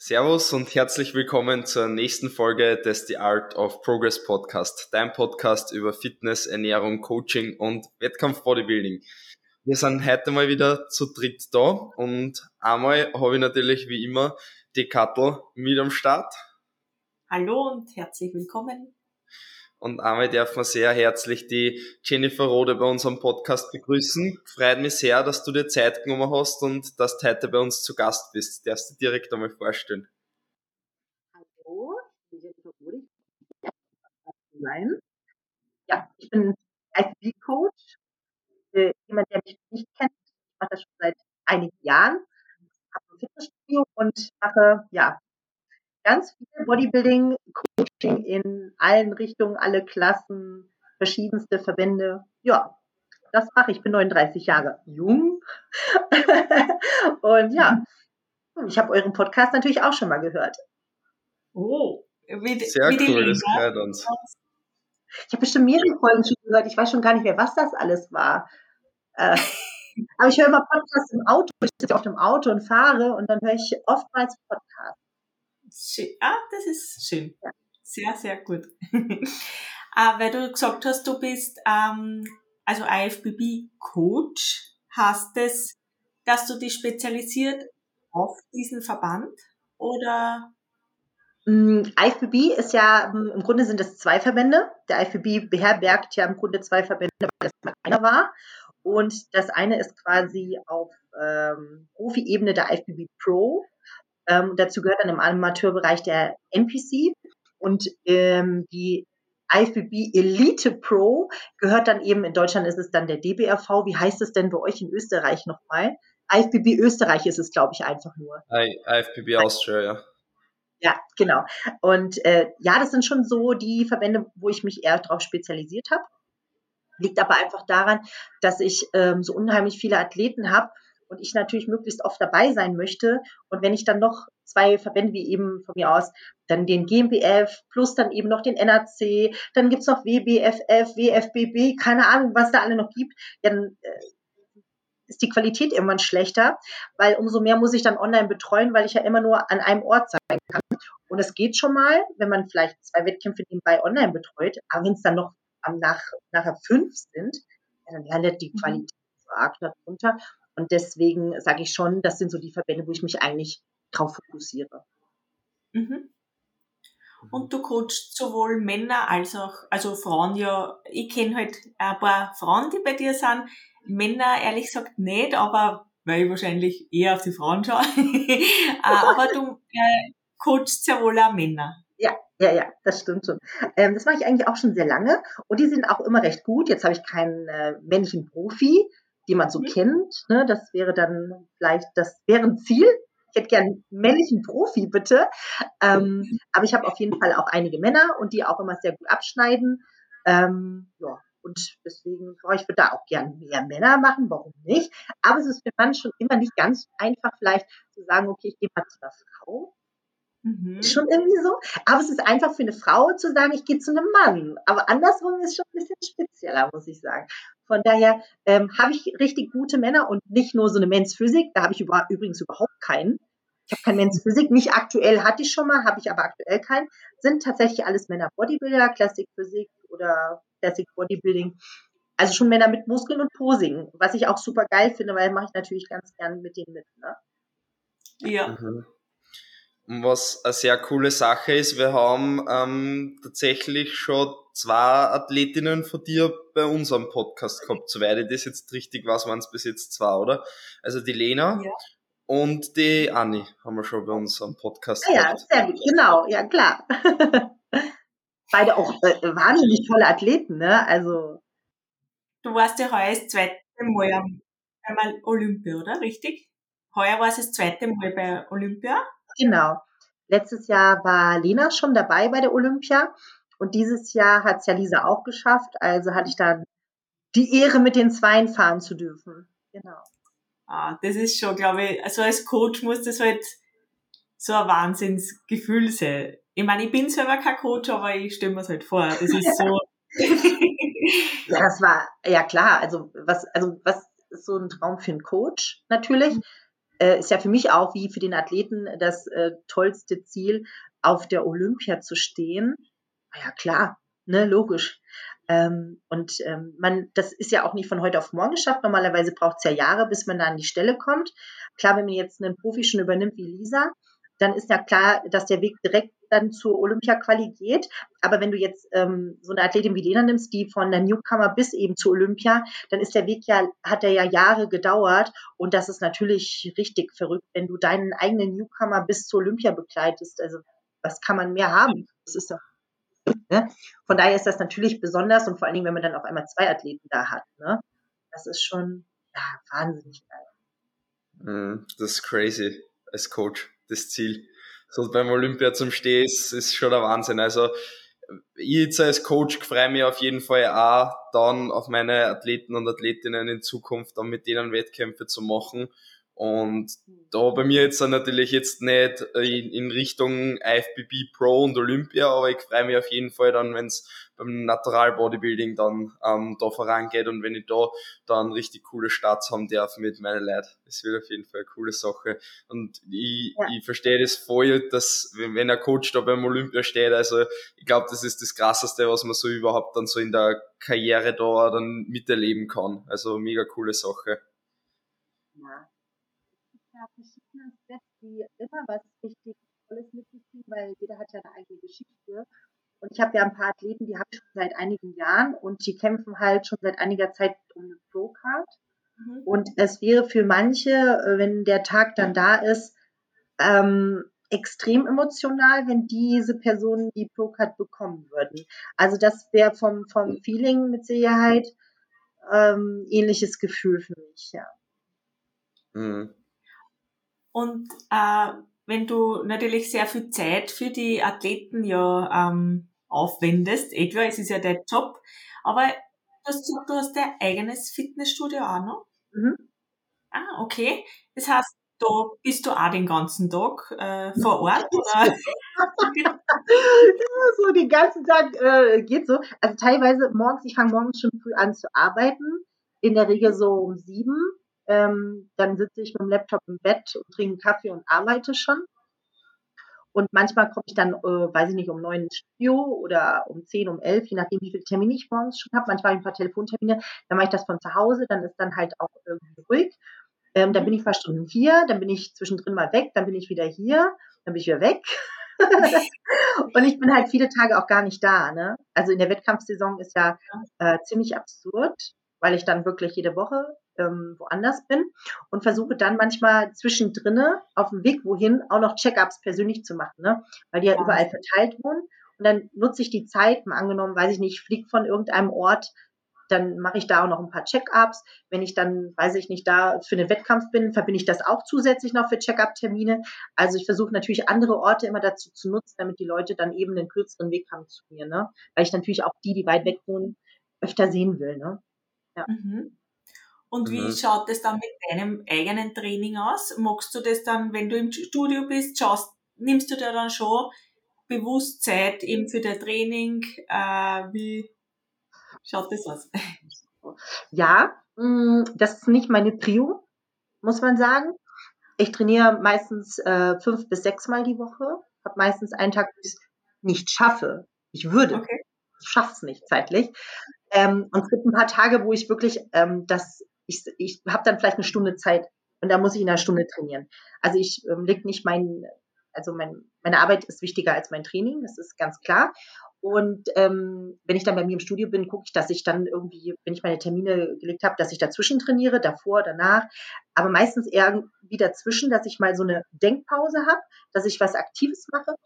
Servus und herzlich willkommen zur nächsten Folge des The Art of Progress Podcast, dein Podcast über Fitness, Ernährung, Coaching und Wettkampf-Bodybuilding. Wir sind heute mal wieder zu dritt da und einmal habe ich natürlich wie immer die Kattel mit am Start. Hallo und herzlich willkommen. Und einmal darf man sehr herzlich die Jennifer Rode bei unserem Podcast begrüßen. Freut mich sehr, dass du dir Zeit genommen hast und dass du heute bei uns zu Gast bist. Darfst du dir direkt einmal vorstellen? Hallo, ich bin Jennifer Rode. Nein. Ja, ich bin ICB-Coach. Äh, jemand, der mich nicht kennt, ich mache das schon seit einigen Jahren. Habe ein Fitnessstudio und mache ja ganz viel Bodybuilding, Coaching in allen Richtungen, alle Klassen, verschiedenste Verbände. Ja, das mache ich. Ich bin 39 Jahre jung. und ja, ich habe euren Podcast natürlich auch schon mal gehört. Oh, wie, sehr wie cool, das gehört uns. Ich habe bestimmt mehrere Folgen schon gehört. Ich weiß schon gar nicht mehr, was das alles war. Äh, aber ich höre immer Podcasts im Auto. Ich sitze oft im Auto und fahre und dann höre ich oftmals Podcasts. Schön. Ah, das ist schön. Sehr, sehr gut. ah, weil du gesagt hast, du bist ähm, also IFBB-Coach. Hast es, dass du dich spezialisiert auf diesen Verband oder? Mm, IFBB ist ja, mm, im Grunde sind es zwei Verbände. Der IFBB beherbergt ja im Grunde zwei Verbände, weil das mal einer war. Und das eine ist quasi auf ähm, Profi-Ebene der IFBB Pro ähm, dazu gehört dann im Amateurbereich der NPC und ähm, die IFBB Elite Pro gehört dann eben, in Deutschland ist es dann der DBRV. Wie heißt es denn bei euch in Österreich nochmal? IFBB Österreich ist es, glaube ich, einfach nur. I, IFBB Austria, ja. Ja, genau. Und äh, ja, das sind schon so die Verbände, wo ich mich eher darauf spezialisiert habe. Liegt aber einfach daran, dass ich ähm, so unheimlich viele Athleten habe und ich natürlich möglichst oft dabei sein möchte. Und wenn ich dann noch zwei Verbände, wie eben von mir aus, dann den GmbF plus dann eben noch den NAC, dann gibt's noch WBFF, WFBB, keine Ahnung, was da alle noch gibt, ja, dann äh, ist die Qualität irgendwann schlechter, weil umso mehr muss ich dann online betreuen, weil ich ja immer nur an einem Ort sein kann. Und es geht schon mal, wenn man vielleicht zwei Wettkämpfe nebenbei online betreut, aber wenn es dann noch am nach, nachher fünf sind, ja, dann landet die mhm. Qualität so arg darunter. Und deswegen sage ich schon, das sind so die Verbände, wo ich mich eigentlich drauf fokussiere. Mhm. Und du coachst sowohl Männer als auch, also Frauen ja, ich kenne halt ein paar Frauen, die bei dir sind. Männer ehrlich gesagt nicht, aber weil ich wahrscheinlich eher auf die Frauen schaue. Äh, aber du äh, coachst ja wohl auch Männer. Ja, ja, ja, das stimmt schon. Ähm, das mache ich eigentlich auch schon sehr lange und die sind auch immer recht gut. Jetzt habe ich keinen äh, männlichen Profi, die man so mhm. kennt. Ne? Das wäre dann vielleicht, das wäre ein Ziel. Ich hätte gern einen männlichen Profi, bitte. Ähm, mhm. aber ich habe auf jeden Fall auch einige Männer und die auch immer sehr gut abschneiden. Ähm, ja, und deswegen, oh, ich würde da auch gern mehr Männer machen, warum nicht? Aber es ist für Mann schon immer nicht ganz einfach, vielleicht zu sagen, okay, ich gehe mal zu einer Frau. Mhm. Schon irgendwie so. Aber es ist einfach für eine Frau zu sagen, ich gehe zu einem Mann. Aber andersrum ist schon ein bisschen spezieller, muss ich sagen. Von daher ähm, habe ich richtig gute Männer und nicht nur so eine Men's Physik. Da habe ich über, übrigens überhaupt keinen. Ich habe keinen Men's Physik. Nicht aktuell hatte ich schon mal, habe ich aber aktuell keinen. Sind tatsächlich alles Männer Bodybuilder, Classic Physik oder Classic Bodybuilding. Also schon Männer mit Muskeln und Posing, was ich auch super geil finde, weil mache ich natürlich ganz gerne mit denen mit. Ne? Ja. Mhm was eine sehr coole Sache ist. Wir haben ähm, tatsächlich schon zwei Athletinnen von dir bei unserem Podcast gehabt. Soweit ich das jetzt richtig weiß, waren es bis jetzt zwei, oder? Also die Lena ja. und die Anni haben wir schon bei uns am Podcast ah, gehabt. Ja, sehr gut, genau, ja klar. Beide auch äh, wahnsinnig tolle Athleten, ne? Also. Du warst ja heuer das zweite Mal einmal Olympia, oder? Richtig? Heuer war es das zweite Mal bei Olympia. Genau. Letztes Jahr war Lena schon dabei bei der Olympia und dieses Jahr hat es ja Lisa auch geschafft. Also hatte ich dann die Ehre, mit den Zweien fahren zu dürfen. Genau. Ah, das ist schon, glaube ich, also als Coach muss das halt so ein Wahnsinnsgefühl sein. Ich meine, ich bin selber kein Coach, aber ich stelle mir es halt vor. Das ist so. ja, das war, ja klar, also was, also was ist so ein Traum für einen Coach natürlich. äh, ist ja für mich auch wie für den Athleten das äh, tollste Ziel, auf der Olympia zu stehen. Ja, klar, ne, logisch. Ähm, und ähm, man, das ist ja auch nicht von heute auf morgen geschafft. Normalerweise braucht es ja Jahre, bis man da an die Stelle kommt. Klar, wenn man jetzt einen Profi schon übernimmt wie Lisa, dann ist ja klar, dass der Weg direkt dann zur Olympia-Quali geht. Aber wenn du jetzt ähm, so eine Athletin wie Lena nimmst, die von der Newcomer bis eben zur Olympia, dann ist der Weg ja, hat der ja Jahre gedauert. Und das ist natürlich richtig verrückt, wenn du deinen eigenen Newcomer bis zur Olympia begleitest. Also was kann man mehr haben? Das ist doch Ne? Von daher ist das natürlich besonders und vor allen Dingen, wenn man dann auf einmal zwei Athleten da hat. Ne? Das ist schon ja, wahnsinnig geil. Mhm, das ist crazy als Coach, das Ziel. So beim Olympia zum Stehen ist, ist schon der Wahnsinn. Also ich jetzt als Coach freue mich auf jeden Fall auch dann auf meine Athleten und Athletinnen in Zukunft dann mit denen Wettkämpfe zu machen und da bei mir jetzt natürlich jetzt nicht in, in Richtung IFBB Pro und Olympia, aber ich freue mich auf jeden Fall dann, wenn es beim Natural Bodybuilding dann ähm, da vorangeht und wenn ich da dann richtig coole Starts haben darf mit meinen Leuten. Das wird auf jeden Fall eine coole Sache. Und ich, ja. ich verstehe das voll, dass wenn, wenn ein Coach da beim Olympia steht, also ich glaube, das ist das Krasseste, was man so überhaupt dann so in der Karriere da dann miterleben kann. Also mega coole Sache. Ja ja verschiedene Steps, die immer was richtig Tolles mit sich ziehen, weil jeder hat ja eine eigene Geschichte. Und ich habe ja ein paar Athleten, die habe ich schon seit einigen Jahren und die kämpfen halt schon seit einiger Zeit um eine Pro-Card. Mhm. Und es wäre für manche, äh, wenn der Tag dann da ist, ähm, extrem emotional, wenn diese Personen die Pro-Card bekommen würden. Also das wäre vom, vom Feeling mit Sicherheit ähm, ähnliches Gefühl für mich, ja. Mhm. Und äh, wenn du natürlich sehr viel Zeit für die Athleten ja ähm, aufwendest, etwa, es ist ja dein Job, aber du hast du hast dein eigenes Fitnessstudio auch noch? Mhm. Ah, okay. Das heißt, da bist du auch den ganzen Tag äh, vor Ort? Oder? so den ganzen Tag äh, geht so. Also teilweise morgens, ich fange morgens schon früh an zu arbeiten, in der Regel so um sieben ähm, dann sitze ich mit dem Laptop im Bett und trinke Kaffee und arbeite schon. Und manchmal komme ich dann, äh, weiß ich nicht, um neun ins Studio oder um zehn, um elf, je nachdem, wie viele Termine ich morgens schon habe. Manchmal habe ich ein paar Telefontermine, dann mache ich das von zu Hause, dann ist dann halt auch irgendwie ruhig. Ähm, dann bin ich ein paar Stunden hier, dann bin ich zwischendrin mal weg, dann bin ich wieder hier, dann bin ich wieder weg. und ich bin halt viele Tage auch gar nicht da. Ne? Also in der Wettkampfsaison ist ja äh, ziemlich absurd, weil ich dann wirklich jede Woche ähm, woanders bin und versuche dann manchmal zwischendrin auf dem Weg wohin auch noch Check-ups persönlich zu machen, ne? weil die ja, ja überall verteilt wohnen. Und dann nutze ich die Zeit, mal angenommen, weiß ich nicht, fliege von irgendeinem Ort, dann mache ich da auch noch ein paar Check-ups. Wenn ich dann, weiß ich nicht, da für den Wettkampf bin, verbinde ich das auch zusätzlich noch für Check-up-Termine. Also ich versuche natürlich andere Orte immer dazu zu nutzen, damit die Leute dann eben einen kürzeren Weg haben zu mir, ne? Weil ich natürlich auch die, die weit weg wohnen, öfter sehen will, ne? Ja. Mhm. Und wie mhm. schaut es dann mit deinem eigenen Training aus? Magst du das dann, wenn du im Studio bist, schaust, nimmst du dir dann schon bewusst Zeit eben für dein Training? Äh, wie schaut das aus? Ja, mm, das ist nicht meine Trio, muss man sagen. Ich trainiere meistens äh, fünf bis sechs Mal die Woche, habe meistens einen Tag, wo ich es nicht schaffe. Ich würde, okay. ich schaffe es nicht zeitlich. Ähm, und es gibt ein paar Tage, wo ich wirklich ähm, das ich, ich habe dann vielleicht eine Stunde Zeit und da muss ich in einer Stunde trainieren. Also ich ähm, leg nicht mein, also mein, meine Arbeit ist wichtiger als mein Training, das ist ganz klar. Und ähm, wenn ich dann bei mir im Studio bin, gucke ich, dass ich dann irgendwie, wenn ich meine Termine gelegt habe, dass ich dazwischen trainiere, davor, danach. Aber meistens eher wieder dazwischen, dass ich mal so eine Denkpause habe, dass ich was Aktives mache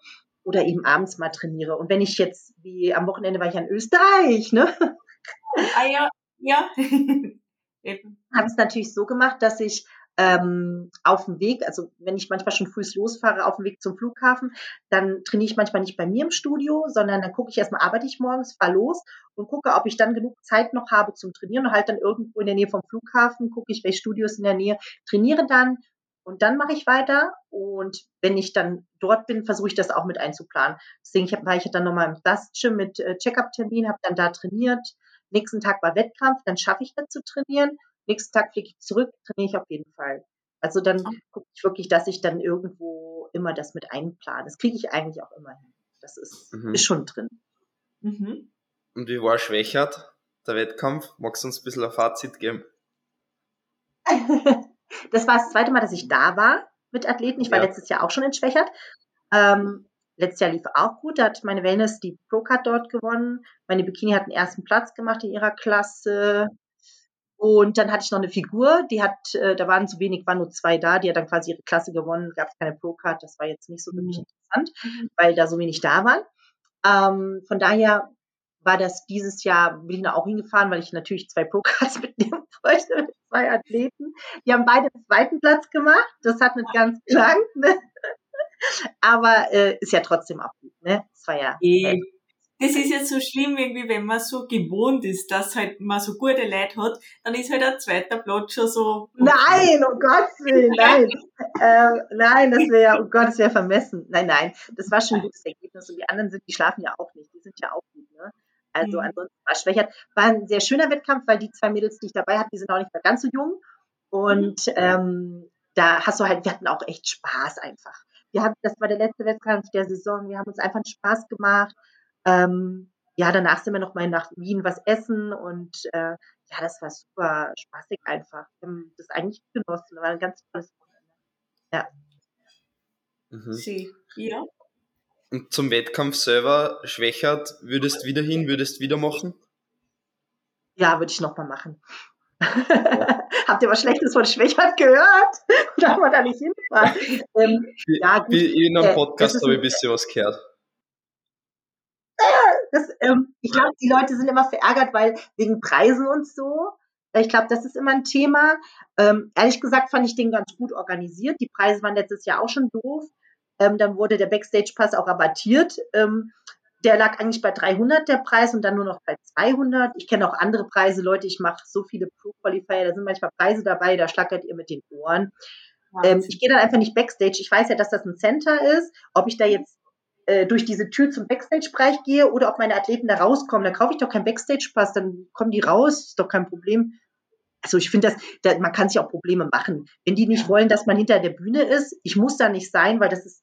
oder eben abends mal trainiere. Und wenn ich jetzt, wie am Wochenende war ich in Österreich, ne? Ah ja, ja. habe es natürlich so gemacht, dass ich ähm, auf dem Weg, also wenn ich manchmal schon früh losfahre auf dem Weg zum Flughafen, dann trainiere ich manchmal nicht bei mir im Studio, sondern dann gucke ich erstmal, arbeite ich morgens, fahre los und gucke, ob ich dann genug Zeit noch habe zum Trainieren und halt dann irgendwo in der Nähe vom Flughafen, gucke ich, welche Studios in der Nähe, trainiere dann und dann mache ich weiter und wenn ich dann dort bin, versuche ich das auch mit einzuplanen. Deswegen ich hab, war ich dann nochmal im Gym mit äh, Check-up-Termin, habe dann da trainiert, Nächsten Tag war Wettkampf, dann schaffe ich das zu trainieren. Nächsten Tag fliege ich zurück, trainiere ich auf jeden Fall. Also dann gucke ich wirklich, dass ich dann irgendwo immer das mit einplane. Das kriege ich eigentlich auch immer hin. Das ist, mhm. ist schon drin. Mhm. Und wie war Schwächert, der Wettkampf? Magst du uns ein bisschen ein Fazit geben? das war das zweite Mal, dass ich da war mit Athleten. Ich war ja. letztes Jahr auch schon in Schwächert. Ähm, letztes Jahr lief auch gut. Da hat meine Wellness die Pro-Card dort gewonnen. Meine Bikini hat den ersten Platz gemacht in ihrer Klasse. Und dann hatte ich noch eine Figur, die hat, äh, da waren zu wenig, waren nur zwei da, die hat dann quasi ihre Klasse gewonnen, gab es keine Pro-Card, das war jetzt nicht so wirklich mhm. interessant, mhm. weil da so wenig da waren. Ähm, von daher war das dieses Jahr, bin ich da auch hingefahren, weil ich natürlich zwei Pro-Cards mitnehmen wollte mit zwei Athleten. Die haben beide den zweiten Platz gemacht. Das hat nicht ganz gelangt, ne? Aber äh, ist ja trotzdem auch gut, ne? Das war ja. Äh, das ist jetzt so schlimm, irgendwie, wenn man so gewohnt ist, dass halt man so gute Leute hat, dann ist halt ein zweiter Platz schon so. Nein, um Gottes Willen, nein. äh, nein, das wäre ja, oh Gott, das wäre vermessen. Nein, nein, das war schon ein gutes Ergebnis. Und die anderen sind, die schlafen ja auch nicht, die sind ja auch gut, ne? Also mhm. ansonsten war Schwächert. War ein sehr schöner Wettkampf, weil die zwei Mädels, die ich dabei hatte, die sind auch nicht mehr ganz so jung. Und mhm. ähm, da hast du halt, wir hatten auch echt Spaß einfach. Wir hatten, das war der letzte Wettkampf der Saison, wir haben uns einfach Spaß gemacht. Ähm, ja, danach sind wir noch mal nach Wien was essen und äh, ja, das war super spaßig einfach. Wir haben das eigentlich genossen, war ein ganz tolles Wochenende. Ja. Mhm. Sie, ja. Und zum Wettkampf selber, Schwächert, würdest wieder hin, würdest wieder machen? Ja, würde ich nochmal machen. Habt ihr was Schlechtes von Schwächert gehört? Darf man da nicht hinfahren? Ähm, ja, gut. In einem äh, Podcast habe ich ein bisschen was gehört. Das, ähm, ich glaube, die Leute sind immer verärgert, weil wegen Preisen und so. Ich glaube, das ist immer ein Thema. Ähm, ehrlich gesagt fand ich den ganz gut organisiert. Die Preise waren letztes Jahr auch schon doof. Ähm, dann wurde der Backstage-Pass auch rabattiert. Ähm, der lag eigentlich bei 300 der Preis und dann nur noch bei 200. Ich kenne auch andere Preise, Leute. Ich mache so viele Pro-Qualifier, da sind manchmal Preise dabei, da schlackert ihr mit den Ohren. Ähm, ich gehe dann einfach nicht Backstage. Ich weiß ja, dass das ein Center ist. Ob ich da jetzt äh, durch diese Tür zum Backstage-Bereich gehe oder ob meine Athleten da rauskommen. Dann kaufe ich doch keinen Backstage-Pass, dann kommen die raus, ist doch kein Problem. Also ich finde das, da, man kann sich auch Probleme machen. Wenn die nicht wollen, dass man hinter der Bühne ist, ich muss da nicht sein, weil das ist,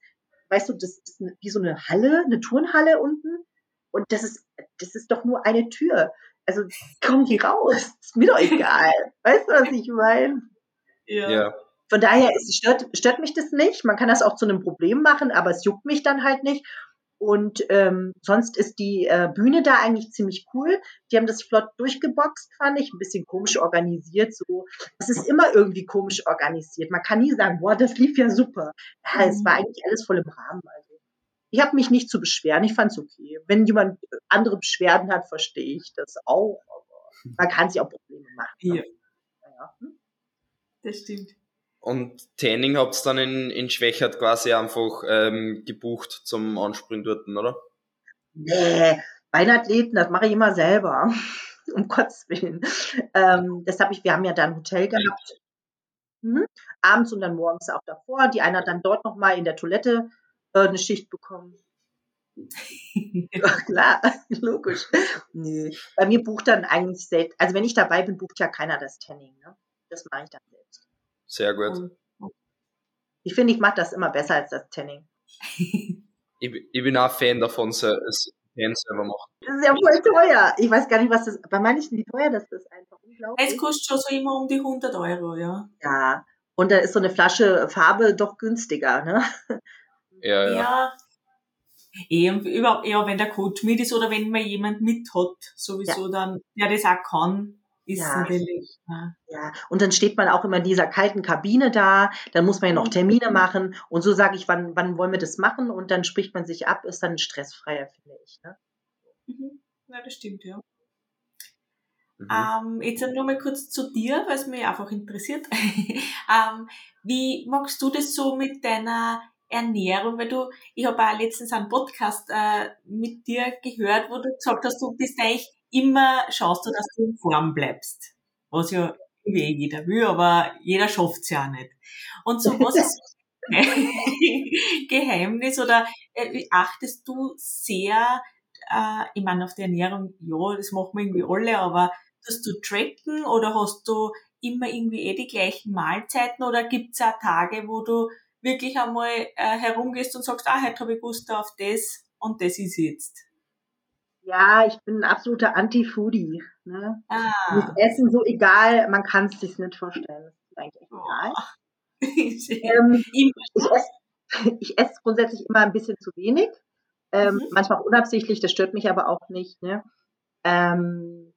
weißt du, das ist wie so eine Halle, eine Turnhalle unten. Und das ist, das ist doch nur eine Tür. Also kommen die raus. Ist mir doch egal. weißt du, was ich meine? Ja. ja. Von daher ist, stört, stört mich das nicht. Man kann das auch zu einem Problem machen, aber es juckt mich dann halt nicht. Und ähm, sonst ist die äh, Bühne da eigentlich ziemlich cool. Die haben das flott durchgeboxt, fand ich. Ein bisschen komisch organisiert. So, es ist immer irgendwie komisch organisiert. Man kann nie sagen, boah, das lief ja super. Ja, es war eigentlich alles voll im Rahmen. Also ich habe mich nicht zu beschweren. Ich fand es okay. Wenn jemand andere Beschwerden hat, verstehe ich das auch. Aber man kann sich auch Probleme machen. Ja. ja. Hm? Das stimmt. Und Tanning habt ihr dann in, in Schwächert quasi einfach ähm, gebucht zum Anspringen dort, oder? Nee, Beinathleten, das mache ich immer selber. um Gottes Willen. Ähm, das habe ich, wir haben ja da ein Hotel gehabt. Mhm. Abends und dann morgens auch davor. Die eine hat dann dort nochmal in der Toilette äh, eine Schicht bekommen. Ach, klar, logisch. Nee. Bei mir bucht dann eigentlich selbst, also wenn ich dabei bin, bucht ja keiner das Tanning. Ne? Das mache ich dann selbst. Sehr gut. Ich finde, ich mache das immer besser als das Tanning. ich, ich, bin auch Fan davon, es Tan selber machen. Das ist ja voll teuer. Ich weiß gar nicht, was das, bei manchen, wie teuer das ist, einfach unglaublich. Es kostet schon so immer um die 100 Euro, ja. Ja. Und da ist so eine Flasche Farbe doch günstiger, ne? Ja, ja. ja. Eher, überhaupt, eher wenn der Coach mit ist oder wenn man jemand mit hat, sowieso ja. dann, der das auch kann, ist ja. natürlich. Ja. ja, und dann steht man auch immer in dieser kalten Kabine da, dann muss man ja noch mhm. Termine machen und so sage ich, wann, wann wollen wir das machen und dann spricht man sich ab, ist dann stressfreier, finde ich. Ne? Mhm. Ja, das stimmt, ja. Mhm. Ähm, jetzt nur mal kurz zu dir, weil es mich einfach interessiert. ähm, wie magst du das so mit deiner Ernährung? Weil du, ich habe auch letztens einen Podcast äh, mit dir gehört, wo du gesagt hast, du bist eigentlich immer schaust du, dass du in Form bleibst. Was ja irgendwie jeder will, aber jeder schafft's ja nicht. Und so was ist Geheimnis oder äh, achtest du sehr, äh, ich meine, auf die Ernährung, ja, das machen wir irgendwie alle, aber tust du tracken oder hast du immer irgendwie eh die gleichen Mahlzeiten oder gibt's auch Tage, wo du wirklich einmal äh, herumgehst und sagst, ah, heute habe ich Lust auf das und das ist jetzt? Ja, ich bin ein absoluter Anti-Foodie. Ne? Ah. Das Essen so egal, man kann es sich nicht vorstellen. Das ist eigentlich echt egal. Oh. ähm, ich esse ich esse grundsätzlich immer ein bisschen zu wenig. Ähm, Mhm. Manchmal auch unabsichtlich, das stört mich aber auch nicht. Ne? Ähm,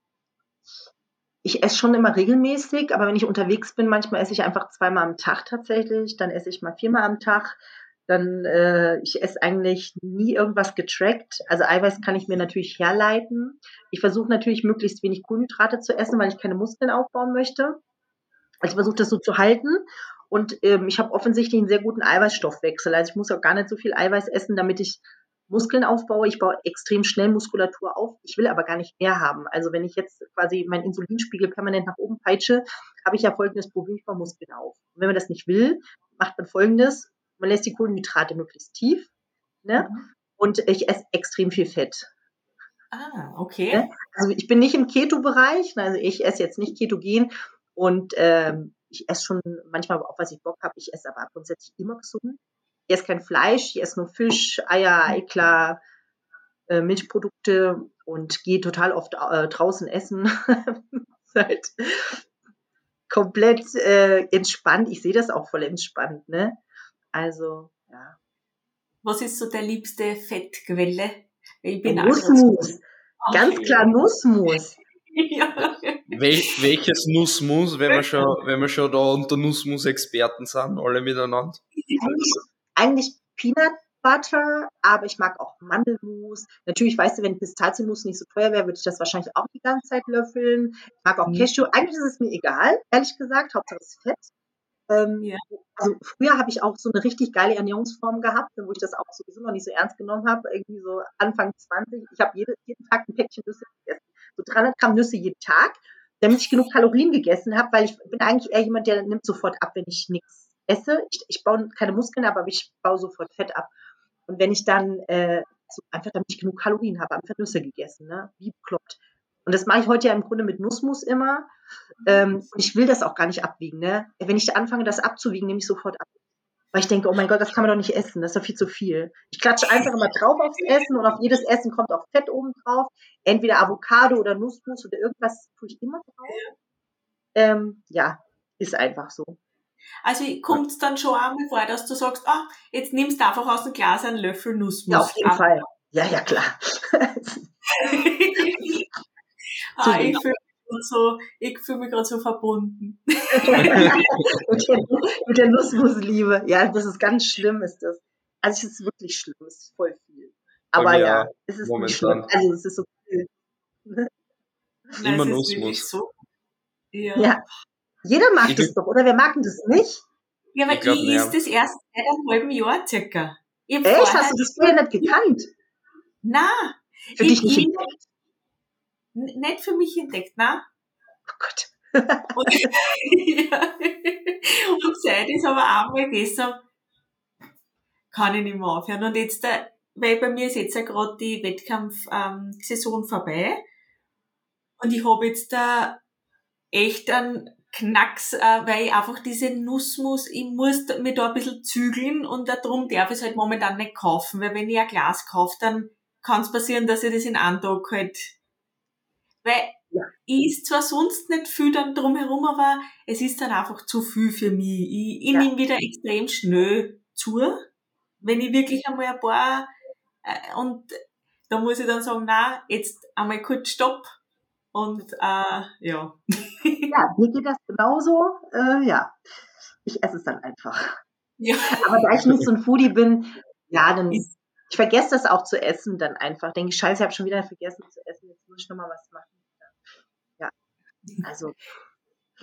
ich esse schon immer regelmäßig, aber wenn ich unterwegs bin, manchmal esse ich einfach zweimal am Tag tatsächlich. Dann esse ich mal viermal am Tag. Dann, äh, ich esse eigentlich nie irgendwas getrackt. Also Eiweiß kann ich mir natürlich herleiten. Ich versuche natürlich möglichst wenig Kohlenhydrate zu essen, weil ich keine Muskeln aufbauen möchte. Also ich versuche das so zu halten. Und ähm, ich habe offensichtlich einen sehr guten Eiweißstoffwechsel. Also ich muss auch gar nicht so viel Eiweiß essen, damit ich Muskeln aufbaue. Ich baue extrem schnell Muskulatur auf. Ich will aber gar nicht mehr haben. Also wenn ich jetzt quasi meinen Insulinspiegel permanent nach oben peitsche, habe ich ja folgendes Problem, ich baue Muskeln auf. Und wenn man das nicht will, macht man folgendes. Man lässt die Kohlenhydrate möglichst tief. Ne? Und ich esse extrem viel Fett. Ah, okay. Ja. Also ich bin nicht im Keto-Bereich, also ich esse jetzt nicht ketogen und ähm, ich esse schon manchmal auch, was ich Bock habe. Ich esse aber grundsätzlich immer gesund. Ich esse kein Fleisch, ich esse nur Fisch, Eier, Eiklar, äh, Milchprodukte und gehe total oft äh, draußen essen. halt komplett äh, entspannt. Ich sehe das auch voll entspannt, ne? Also, ja. Was ist so der liebste Fettquelle? Ich bin Nussmus. Ganz klar Nussmus. Ja. Wel welches Nussmus, wenn wir schon, wenn wir schon da unter Nussmus-Experten sind, alle miteinander? Eigentlich, eigentlich Peanut Butter, aber ich mag auch Mandelmus. Natürlich, weißt du, wenn Pistazienmus nicht so teuer wäre, würde ich das wahrscheinlich auch die ganze Zeit löffeln. Ich mag auch Mhm. Cashew. Eigentlich ist es mir egal, ehrlich gesagt. Hauptsache es ist Fett. Ähm, Ja. Also früher habe ich auch so eine richtig geile Ernährungsform gehabt, wo ich das auch sowieso noch nicht so ernst genommen habe. Irgendwie so Anfang 20. Ich habe jede, jeden Tag ein Päckchen Nüsse gegessen. So 300 Gramm Nüsse jeden Tag, damit ich genug Kalorien gegessen habe, weil ich bin eigentlich eher jemand, der nimmt sofort ab, wenn ich nichts esse. Ich, ich baue keine Muskeln ab, aber ich baue sofort Fett ab. Und wenn ich dann äh, so einfach, damit ich genug Kalorien habe, einfach Nüsse gegessen, ne? wie bekloppt. Und das mache ich heute ja im Grunde mit Nussmus immer. Ähm, ich will das auch gar nicht abwiegen. Ne? Wenn ich anfange, das abzuwiegen, nehme ich sofort ab. Weil ich denke, oh mein Gott, das kann man doch nicht essen, das ist doch viel zu viel. Ich klatsche einfach immer drauf aufs Essen und auf jedes Essen kommt auch Fett oben drauf. Entweder Avocado oder Nussmus oder irgendwas tue ich immer drauf. Ähm, ja, ist einfach so. Also kommt es dann schon einmal vor, dass du sagst, ah, jetzt nimmst du einfach aus dem Glas einen Löffel Nussmus. Ja, auf jeden Ah. Fall. Ja, ja, klar. ah, ich fühle mich so, ich fühl mich gerade so verbunden. mit, der, mit der Nussmusliebe. Ja, das ist ganz schlimm, ist das. Also es ist wirklich schlimm, es ist voll viel. Aber ja, es ist momentan. nicht schlimm. Also es ist so viel. Nein, Immer Nussmus. So. Ja. Ja. Jeder mag Ich- das doch, oder? Wer mag das nicht? Ja, aber Ich glaub, ich ist das erst seit einem halben Jahr circa. Ich Echt? Hast du das vorher nicht gekannt? Nein, Für Ich- dich nicht ich- entdeckt? Nicht für mich entdeckt, nein. Oh Gott. Und, ja. und seit ist aber einmal gestern, kann ich nicht mehr aufhören. Und jetzt, äh, weil bei mir ist jetzt ja gerade die Wettkampfsaison vorbei. Und ich habe jetzt da echt einen Knacks, äh, weil ich einfach diese Nussmus, ich muss mir da ein bisschen zügeln und darum darf ich es halt momentan nicht kaufen, weil wenn ich ein Glas kaufe, dann kann es passieren, dass ich das in einem Tag halt, weil Ja. ich is zwar sonst nicht viel dann drumherum, aber es ist dann einfach zu viel für mich. Ich, ich Ja. nehme wieder extrem schnell zu, wenn ich wirklich einmal ein paar, äh, und da muss ich dann sagen, na, jetzt einmal kurz Stopp und äh, ja. Ja, mir geht das genauso. Äh, ja, ich esse es dann einfach. ja. Aber da ich nicht so ein Foodie bin, ja, dann Ist- ich vergesse das auch zu essen dann einfach. Denke ich, scheiße, ich habe schon wieder vergessen zu essen. Jetzt muss ich nochmal was machen. Ja, also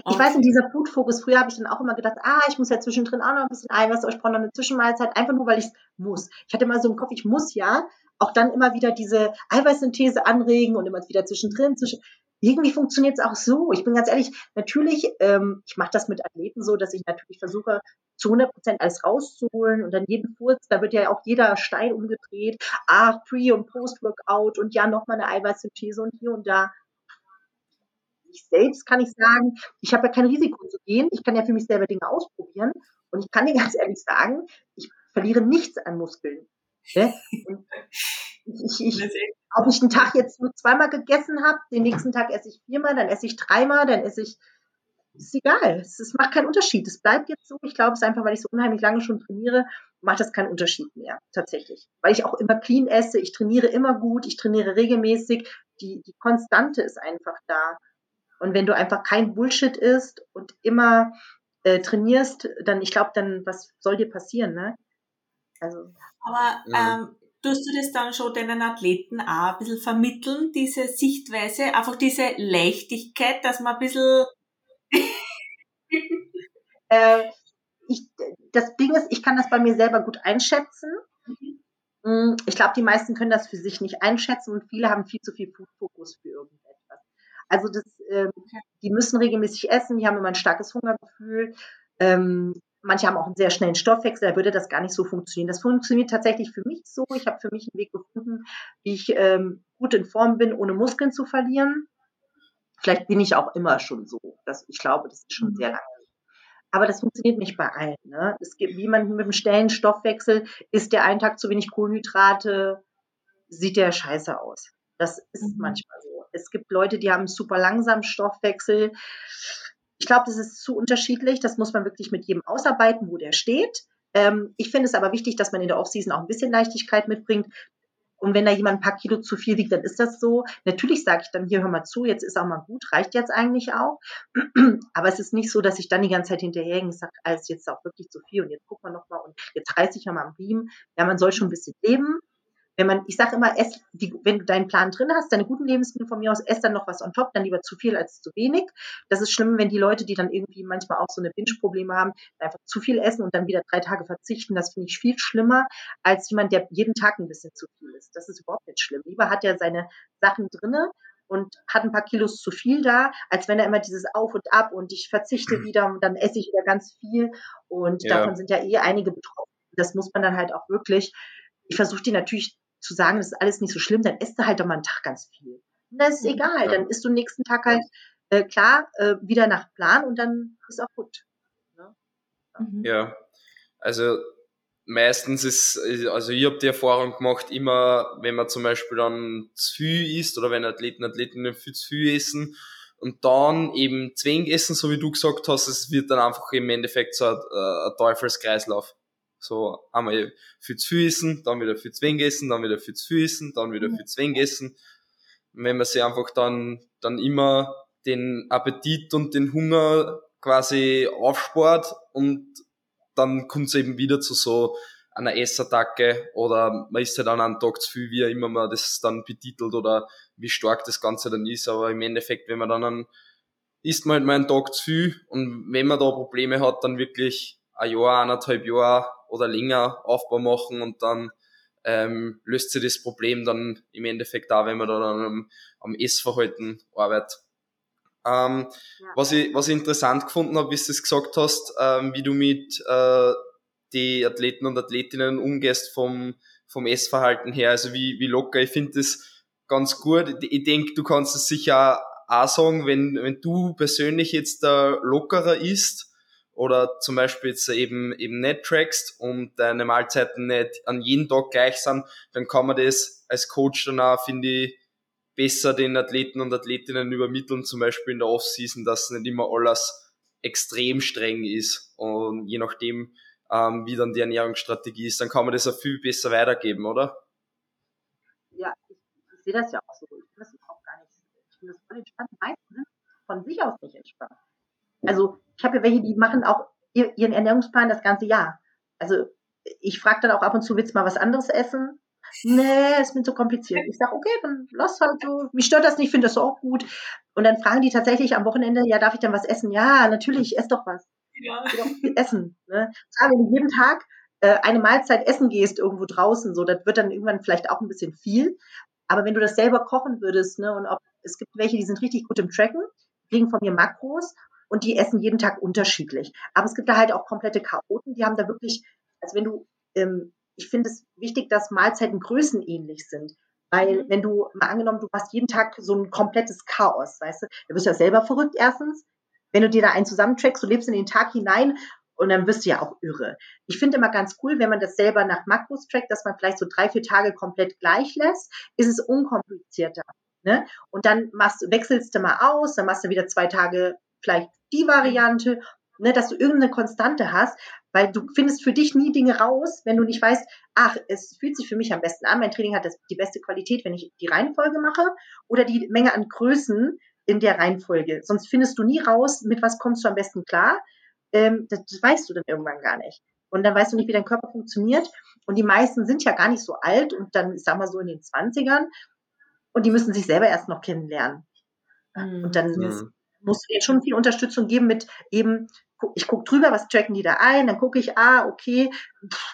Ich weiß, in dieser Food-Fokus, früher habe ich dann auch immer gedacht, ah, ich muss ja zwischendrin auch noch ein bisschen Eiweiß, ich brauche noch eine Zwischenmahlzeit, einfach nur, weil ich es muss. Ich hatte immer so im Kopf, ich muss ja auch dann immer wieder diese Eiweißsynthese anregen und immer wieder zwischendrin. Zwischen Irgendwie funktioniert es auch so. Ich bin ganz ehrlich, natürlich, ähm, ich mache das mit Athleten so, dass ich natürlich versuche, zu 100 Prozent alles rauszuholen und dann jeden Furz, da wird ja auch jeder Stein umgedreht. Ach, Pre- und Post-Workout und ja, nochmal eine Eiweißsynthese und hier und da. ich selbst kann ich sagen, ich habe ja kein Risiko zu gehen. Ich kann ja für mich selber Dinge ausprobieren. Und ich kann dir ganz ehrlich sagen, ich verliere nichts an Muskeln. Ne? ich, ich, ob ich einen Tag jetzt nur zweimal gegessen habe, den nächsten Tag esse ich viermal, dann esse ich dreimal, dann esse ich, ist egal. Es, es macht keinen Unterschied. Es bleibt jetzt so. Ich glaube, es ist einfach, weil ich so unheimlich lange schon trainiere, macht das keinen Unterschied mehr, tatsächlich. Weil ich auch immer clean esse, ich trainiere immer gut, ich trainiere regelmäßig. Die, die Konstante ist einfach da. Und wenn du einfach kein Bullshit isst und immer äh, trainierst, dann, ich glaube, dann, was soll dir passieren, ne? Also. Aber ähm, tust du das dann schon deinen Athleten auch ein bisschen vermitteln, diese Sichtweise, einfach diese Leichtigkeit, dass man ein bisschen. äh, ich, das Ding ist, ich kann das bei mir selber gut einschätzen. Mhm. Ich glaube, die meisten können das für sich nicht einschätzen und viele haben viel zu viel Fokus für irgendetwas. Also das, ähm, die müssen regelmäßig essen, die haben immer ein starkes Hungergefühl. Ähm, manche haben auch einen sehr schnellen Stoffwechsel, da würde das gar nicht so funktionieren. Das funktioniert tatsächlich für mich so. Ich habe für mich einen Weg gefunden, wie ich ähm, gut in Form bin, ohne Muskeln zu verlieren. Vielleicht bin ich auch immer schon so. Das, ich glaube, das ist schon mhm. sehr lange. Aber das funktioniert nicht bei allen. Ne? Es gibt, wie man mit dem schnellen Stoffwechsel ist der einen Tag zu wenig Kohlenhydrate, sieht der scheiße aus. Das ist mhm. manchmal so. Es gibt Leute, die haben super langsamen Stoffwechsel. Ich glaube, das ist zu unterschiedlich. Das muss man wirklich mit jedem ausarbeiten, wo der steht. Ähm, ich finde es aber wichtig, dass man in der Offseason auch ein bisschen Leichtigkeit mitbringt. Und wenn da jemand ein paar Kilo zu viel wiegt, dann ist das so. Natürlich sage ich dann hier, hör mal zu, jetzt ist auch mal gut, reicht jetzt eigentlich auch. Aber es ist nicht so, dass ich dann die ganze Zeit hinterherhänge und sage, alles jetzt auch wirklich zu viel und jetzt gucken wir nochmal und jetzt reiß ich mal am Riemen. Ja, man soll schon ein bisschen leben wenn man, ich sage immer, ess, die, wenn du deinen Plan drin hast, deine guten Lebensmittel von mir aus, ess dann noch was on top, dann lieber zu viel als zu wenig. Das ist schlimm, wenn die Leute, die dann irgendwie manchmal auch so eine Binge-Probleme haben, einfach zu viel essen und dann wieder drei Tage verzichten. Das finde ich viel schlimmer als jemand, der jeden Tag ein bisschen zu viel isst. Das ist überhaupt nicht schlimm. Lieber hat er seine Sachen drinne und hat ein paar Kilos zu viel da, als wenn er immer dieses Auf und Ab und ich verzichte mhm. wieder und dann esse ich wieder ganz viel und ja. davon sind ja eh einige betroffen. Das muss man dann halt auch wirklich ich versuche die natürlich zu sagen, das ist alles nicht so schlimm, dann isst du halt doch mal einen Tag ganz viel. Und das ist mhm. egal, ja. dann isst du nächsten Tag halt äh, klar äh, wieder nach Plan und dann ist auch gut. Ne? Mhm. Ja, also meistens ist, also ich habe die Erfahrung gemacht, immer wenn man zum Beispiel dann zu viel isst oder wenn Athleten, Athletinnen viel zu viel essen und dann eben zwingend essen, so wie du gesagt hast, es wird dann einfach im Endeffekt so ein, äh, ein Teufelskreislauf. So einmal viel zu viel essen, dann wieder viel zu wenig essen, dann wieder viel zu viel essen, dann wieder viel zu wenig essen. wenn man sich einfach dann, dann immer den Appetit und den Hunger quasi aufspart und dann kommt es eben wieder zu so einer Essattacke oder man isst halt dann einen Tag zu viel, wie immer man das dann betitelt oder wie stark das Ganze dann ist. Aber im Endeffekt, wenn man dann einen, isst man halt mal einen Tag zu viel und wenn man da Probleme hat, dann wirklich ein Jahr, eineinhalb Jahre oder länger Aufbau machen und dann ähm, löst sich das Problem dann im Endeffekt auch, wenn man dann am, am Essverhalten arbeitet. Ähm, ja. was, ich, was ich interessant gefunden habe, wie du es gesagt hast, ähm, wie du mit äh, die Athleten und Athletinnen umgehst vom, vom Essverhalten her, also wie, wie locker. Ich finde das ganz gut. Ich, ich denke, du kannst es sicher auch sagen, wenn, wenn du persönlich jetzt äh, lockerer isst, oder zum Beispiel jetzt eben, eben nicht trackst und deine Mahlzeiten nicht an jeden Tag gleich sind, dann kann man das als Coach dann auch, finde ich, besser den Athleten und Athletinnen übermitteln, zum Beispiel in der Offseason, dass nicht immer alles extrem streng ist und je nachdem, ähm, wie dann die Ernährungsstrategie ist, dann kann man das auch viel besser weitergeben, oder? Ja, ich, ich sehe das ja auch so. Ich finde das auch gar nicht, ich finde das voll entspannt. Meistens von sich aus nicht entspannt. Also ich habe ja welche, die machen auch ihren Ernährungsplan das ganze Jahr. Also ich frage dann auch ab und zu, willst du mal was anderes essen? Nee, ist mir zu kompliziert. Ich sage, okay, dann lass halt so. Mich stört das nicht, finde das auch gut. Und dann fragen die tatsächlich am Wochenende, ja, darf ich dann was essen? Ja, natürlich, ess doch was. Ja. Doch essen. Ne? Klar, wenn du jeden Tag äh, eine Mahlzeit essen gehst irgendwo draußen, so, das wird dann irgendwann vielleicht auch ein bisschen viel. Aber wenn du das selber kochen würdest, ne, und ob, es gibt welche, die sind richtig gut im Tracken, kriegen von mir Makros und die essen jeden Tag unterschiedlich. Aber es gibt da halt auch komplette Chaoten, die haben da wirklich, also wenn du, ähm, ich finde es wichtig, dass Mahlzeiten größenähnlich sind. Weil wenn du mal angenommen, du hast jeden Tag so ein komplettes Chaos, weißt du, du bist ja selber verrückt erstens. Wenn du dir da einen zusammentrackst, du lebst in den Tag hinein und dann wirst du ja auch irre. Ich finde immer ganz cool, wenn man das selber nach Makros trackt, dass man vielleicht so drei, vier Tage komplett gleich lässt, ist es unkomplizierter. Ne? Und dann machst, wechselst du mal aus, dann machst du wieder zwei Tage vielleicht die Variante, ne, dass du irgendeine Konstante hast, weil du findest für dich nie Dinge raus, wenn du nicht weißt, ach, es fühlt sich für mich am besten an, mein Training hat das, die beste Qualität, wenn ich die Reihenfolge mache oder die Menge an Größen in der Reihenfolge. Sonst findest du nie raus, mit was kommst du am besten klar. Ähm, das, das weißt du dann irgendwann gar nicht. Und dann weißt du nicht, wie dein Körper funktioniert. Und die meisten sind ja gar nicht so alt und dann, sag mal so in den Zwanzigern. Und die müssen sich selber erst noch kennenlernen. Mhm. Und dann mhm. Musst du denen schon viel Unterstützung geben mit eben, ich gucke drüber, was tracken die da ein, dann gucke ich, ah, okay,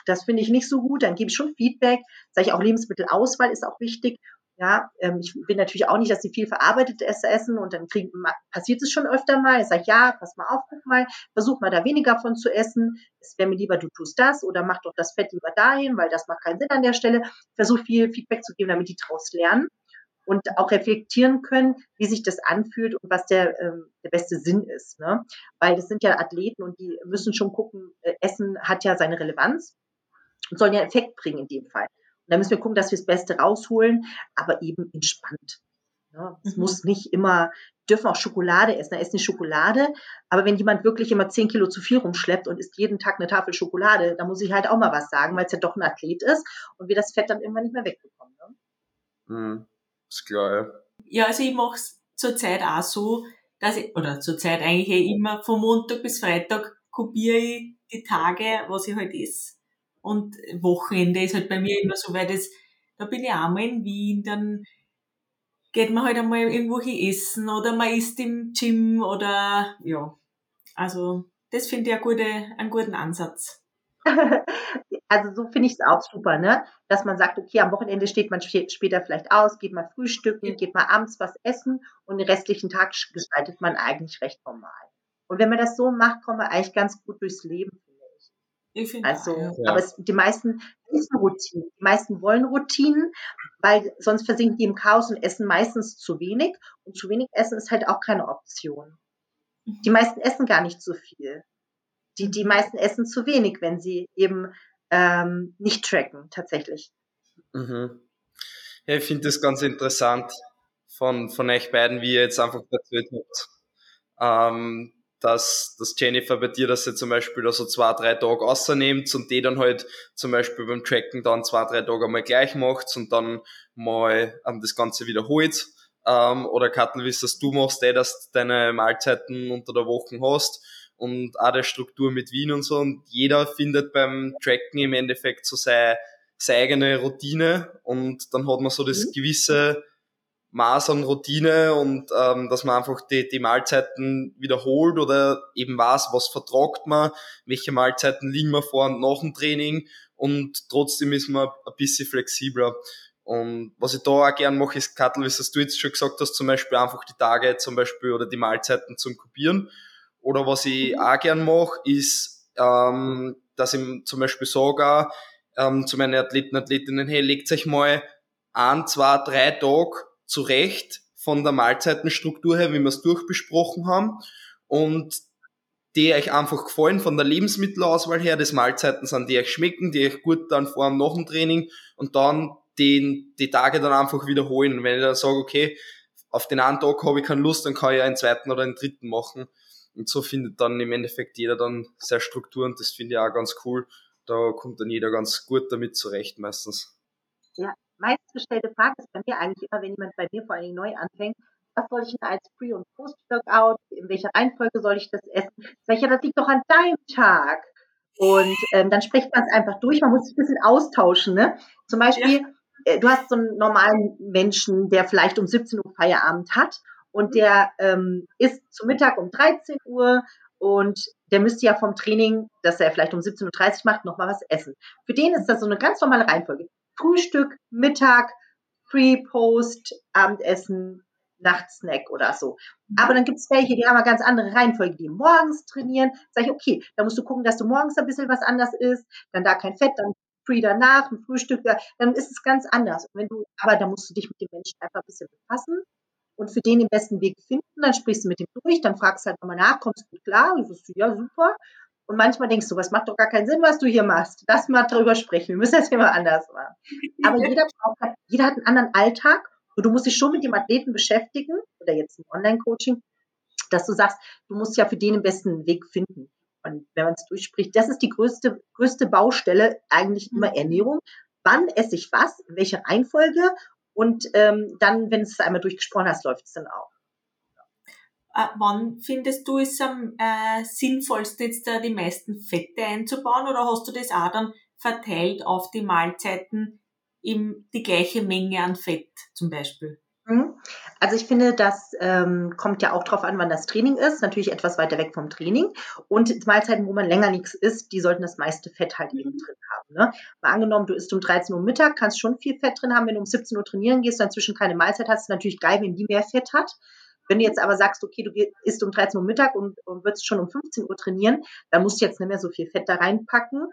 das finde ich nicht so gut, dann gebe ich schon Feedback. Sage ich auch, Lebensmittelauswahl ist auch wichtig. Ja, ähm, ich will natürlich auch nicht, dass sie viel verarbeitet essen und dann kriegen, passiert es schon öfter mal. Ich sage, ja, pass mal auf, guck mal, versuch mal da weniger von zu essen. Es wäre mir lieber, du tust das oder mach doch das Fett lieber dahin, weil das macht keinen Sinn an der Stelle. Versuch viel Feedback zu geben, damit die draus lernen und auch reflektieren können, wie sich das anfühlt und was der, ähm, der beste Sinn ist. Ne? Weil das sind ja Athleten und die müssen schon gucken, äh, Essen hat ja seine Relevanz und sollen ja Effekt bringen in dem Fall. Und da müssen wir gucken, dass wir das Beste rausholen, aber eben entspannt. Ne? Es mhm. muss nicht immer, dürfen auch Schokolade essen, da essen die Schokolade, aber wenn jemand wirklich immer zehn Kilo zu viel rumschleppt und isst jeden Tag eine Tafel Schokolade, da muss ich halt auch mal was sagen, weil es ja doch ein Athlet ist und wir das Fett dann irgendwann nicht mehr wegbekommen. Ne? Mhm. Ist klar, ja. Ja, also ich mache es zurzeit auch so, dass ich, oder zurzeit eigentlich eh immer von Montag bis Freitag kopiere ich die Tage, was ich halt esse. Und Wochenende ist halt bei mir immer so, weil das, da bin ich einmal in Wien, dann geht man halt einmal irgendwo hin essen oder man isst im Gym oder ja. Also das finde ich eine gute, einen guten Ansatz. also so finde ich es auch super, ne? Dass man sagt, okay, am Wochenende steht man später vielleicht aus, geht mal frühstücken, geht mal abends was essen und den restlichen Tag gestaltet man eigentlich recht normal. Und wenn man das so macht, kommt man eigentlich ganz gut durchs Leben, finde ich. Ich finde also, ja. aber es, die meisten wissen Routinen. Die meisten wollen Routinen, weil sonst versinken die im Chaos und essen meistens zu wenig. Und zu wenig essen ist halt auch keine Option. Die meisten essen gar nicht so viel die, die meisten essen zu wenig, wenn sie eben ähm, nicht tracken, tatsächlich. Mhm. Ja, ich finde das ganz interessant von, von euch beiden, wie ihr jetzt einfach erzählt habt, ähm, dass, dass Jennifer bei dir, dass ihr zum Beispiel so zwei, drei Tage außernehmt und die dann halt zum Beispiel beim Tracken dann zwei, drei Tage mal gleich macht und dann mal ähm, das Ganze wiederholt. Ähm, oder Kattel, wie es das du machst, eh, dass du deine Mahlzeiten unter der Woche hast und auch der Struktur mit Wien und so. Und jeder findet beim Tracken im Endeffekt so seine, seine eigene Routine und dann hat man so das mhm. gewisse Maß an Routine und ähm, dass man einfach die, die Mahlzeiten wiederholt oder eben weiß, was vertragt man, welche Mahlzeiten liegen wir vor und nach dem Training und trotzdem ist man ein bisschen flexibler. Und was ich da auch gern mache, ist, Kattel, wie es du jetzt schon gesagt hast, zum Beispiel einfach die Tage zum Beispiel oder die Mahlzeiten zum Kopieren oder was ich auch gern mache, ist, ähm, dass ich zum Beispiel sage, ähm, zu meinen Athleten, Athletinnen, hey, legt euch mal ein, zwei, drei Tage zurecht von der Mahlzeitenstruktur her, wie wir es durchbesprochen haben. Und die euch einfach gefallen von der Lebensmittelauswahl her, des Mahlzeiten sind, die euch schmecken, die euch gut dann vor und nach dem Training und dann den, die Tage dann einfach wiederholen. Und wenn ich dann sage, okay, auf den einen Tag habe ich keine Lust, dann kann ich einen zweiten oder einen dritten machen. Und so findet dann im Endeffekt jeder dann sehr Struktur und das finde ich auch ganz cool. Da kommt dann jeder ganz gut damit zurecht meistens. Ja, meistgestellte Frage ist bei mir eigentlich immer, wenn jemand bei mir vor allen Dingen neu anfängt, was soll ich denn als Pre- und Post-Workout, in welcher Reihenfolge soll ich das essen? Sag ich, ja, das liegt doch an deinem Tag. Und ähm, dann spricht man es einfach durch, man muss sich ein bisschen austauschen. Ne? Zum Beispiel, ja. äh, du hast so einen normalen Menschen, der vielleicht um 17 Uhr Feierabend hat und der ähm, isst zu Mittag um 13 Uhr und der müsste ja vom Training, das er vielleicht um 17.30 Uhr macht, nochmal was essen. Für den ist das so eine ganz normale Reihenfolge. Frühstück, Mittag, Free, Post, Abendessen, Nachtsnack oder so. Mhm. Aber dann gibt es welche, die haben eine ganz andere Reihenfolge, die morgens trainieren. Sag ich, okay, da musst du gucken, dass du morgens ein bisschen was anders isst, dann da kein Fett, dann Pre danach, ein Frühstück, dann ist es ganz anders. Und wenn du, aber da musst du dich mit dem Menschen einfach ein bisschen befassen und für den den besten Weg finden. Dann sprichst du mit dem durch, dann fragst du halt nochmal nach, kommst du klar? Und sagst du, ja, super. Und manchmal denkst du, was macht doch gar keinen Sinn, was du hier machst. Lass mal drüber sprechen. Wir müssen das hier mal anders machen. Aber jeder braucht, halt, jeder hat einen anderen Alltag und du musst dich schon mit dem Athleten beschäftigen oder jetzt im Online-Coaching, dass du sagst, du musst ja für den den besten Weg finden. Und wenn man es durchspricht, das ist die größte, größte Baustelle, eigentlich immer mhm. Ernährung. Wann esse ich was, in welcher Reihenfolge und ähm, dann, wenn du es einmal durchgesprochen hast, läuft es dann auch. Äh, wann findest du es am äh, sinnvollsten, jetzt da die meisten Fette einzubauen oder hast du das auch dann verteilt auf die Mahlzeiten im, die gleiche Menge an Fett zum Beispiel? Mhm. Also ich finde, das ähm, kommt ja auch drauf an, wann das Training ist. Natürlich etwas weiter weg vom Training. Und Mahlzeiten, wo man länger nichts isst, die sollten das meiste Fett halt eben drin haben. Ne? Mal angenommen, du isst um 13 Uhr Mittag, kannst schon viel Fett drin haben. Wenn du um 17 Uhr trainieren gehst, dann zwischen keine Mahlzeit hast, ist natürlich geil, wenn die mehr Fett hat. Wenn du jetzt aber sagst, okay, du isst um 13 Uhr Mittag und, und würdest schon um 15 Uhr trainieren, dann musst du jetzt nicht mehr so viel Fett da reinpacken.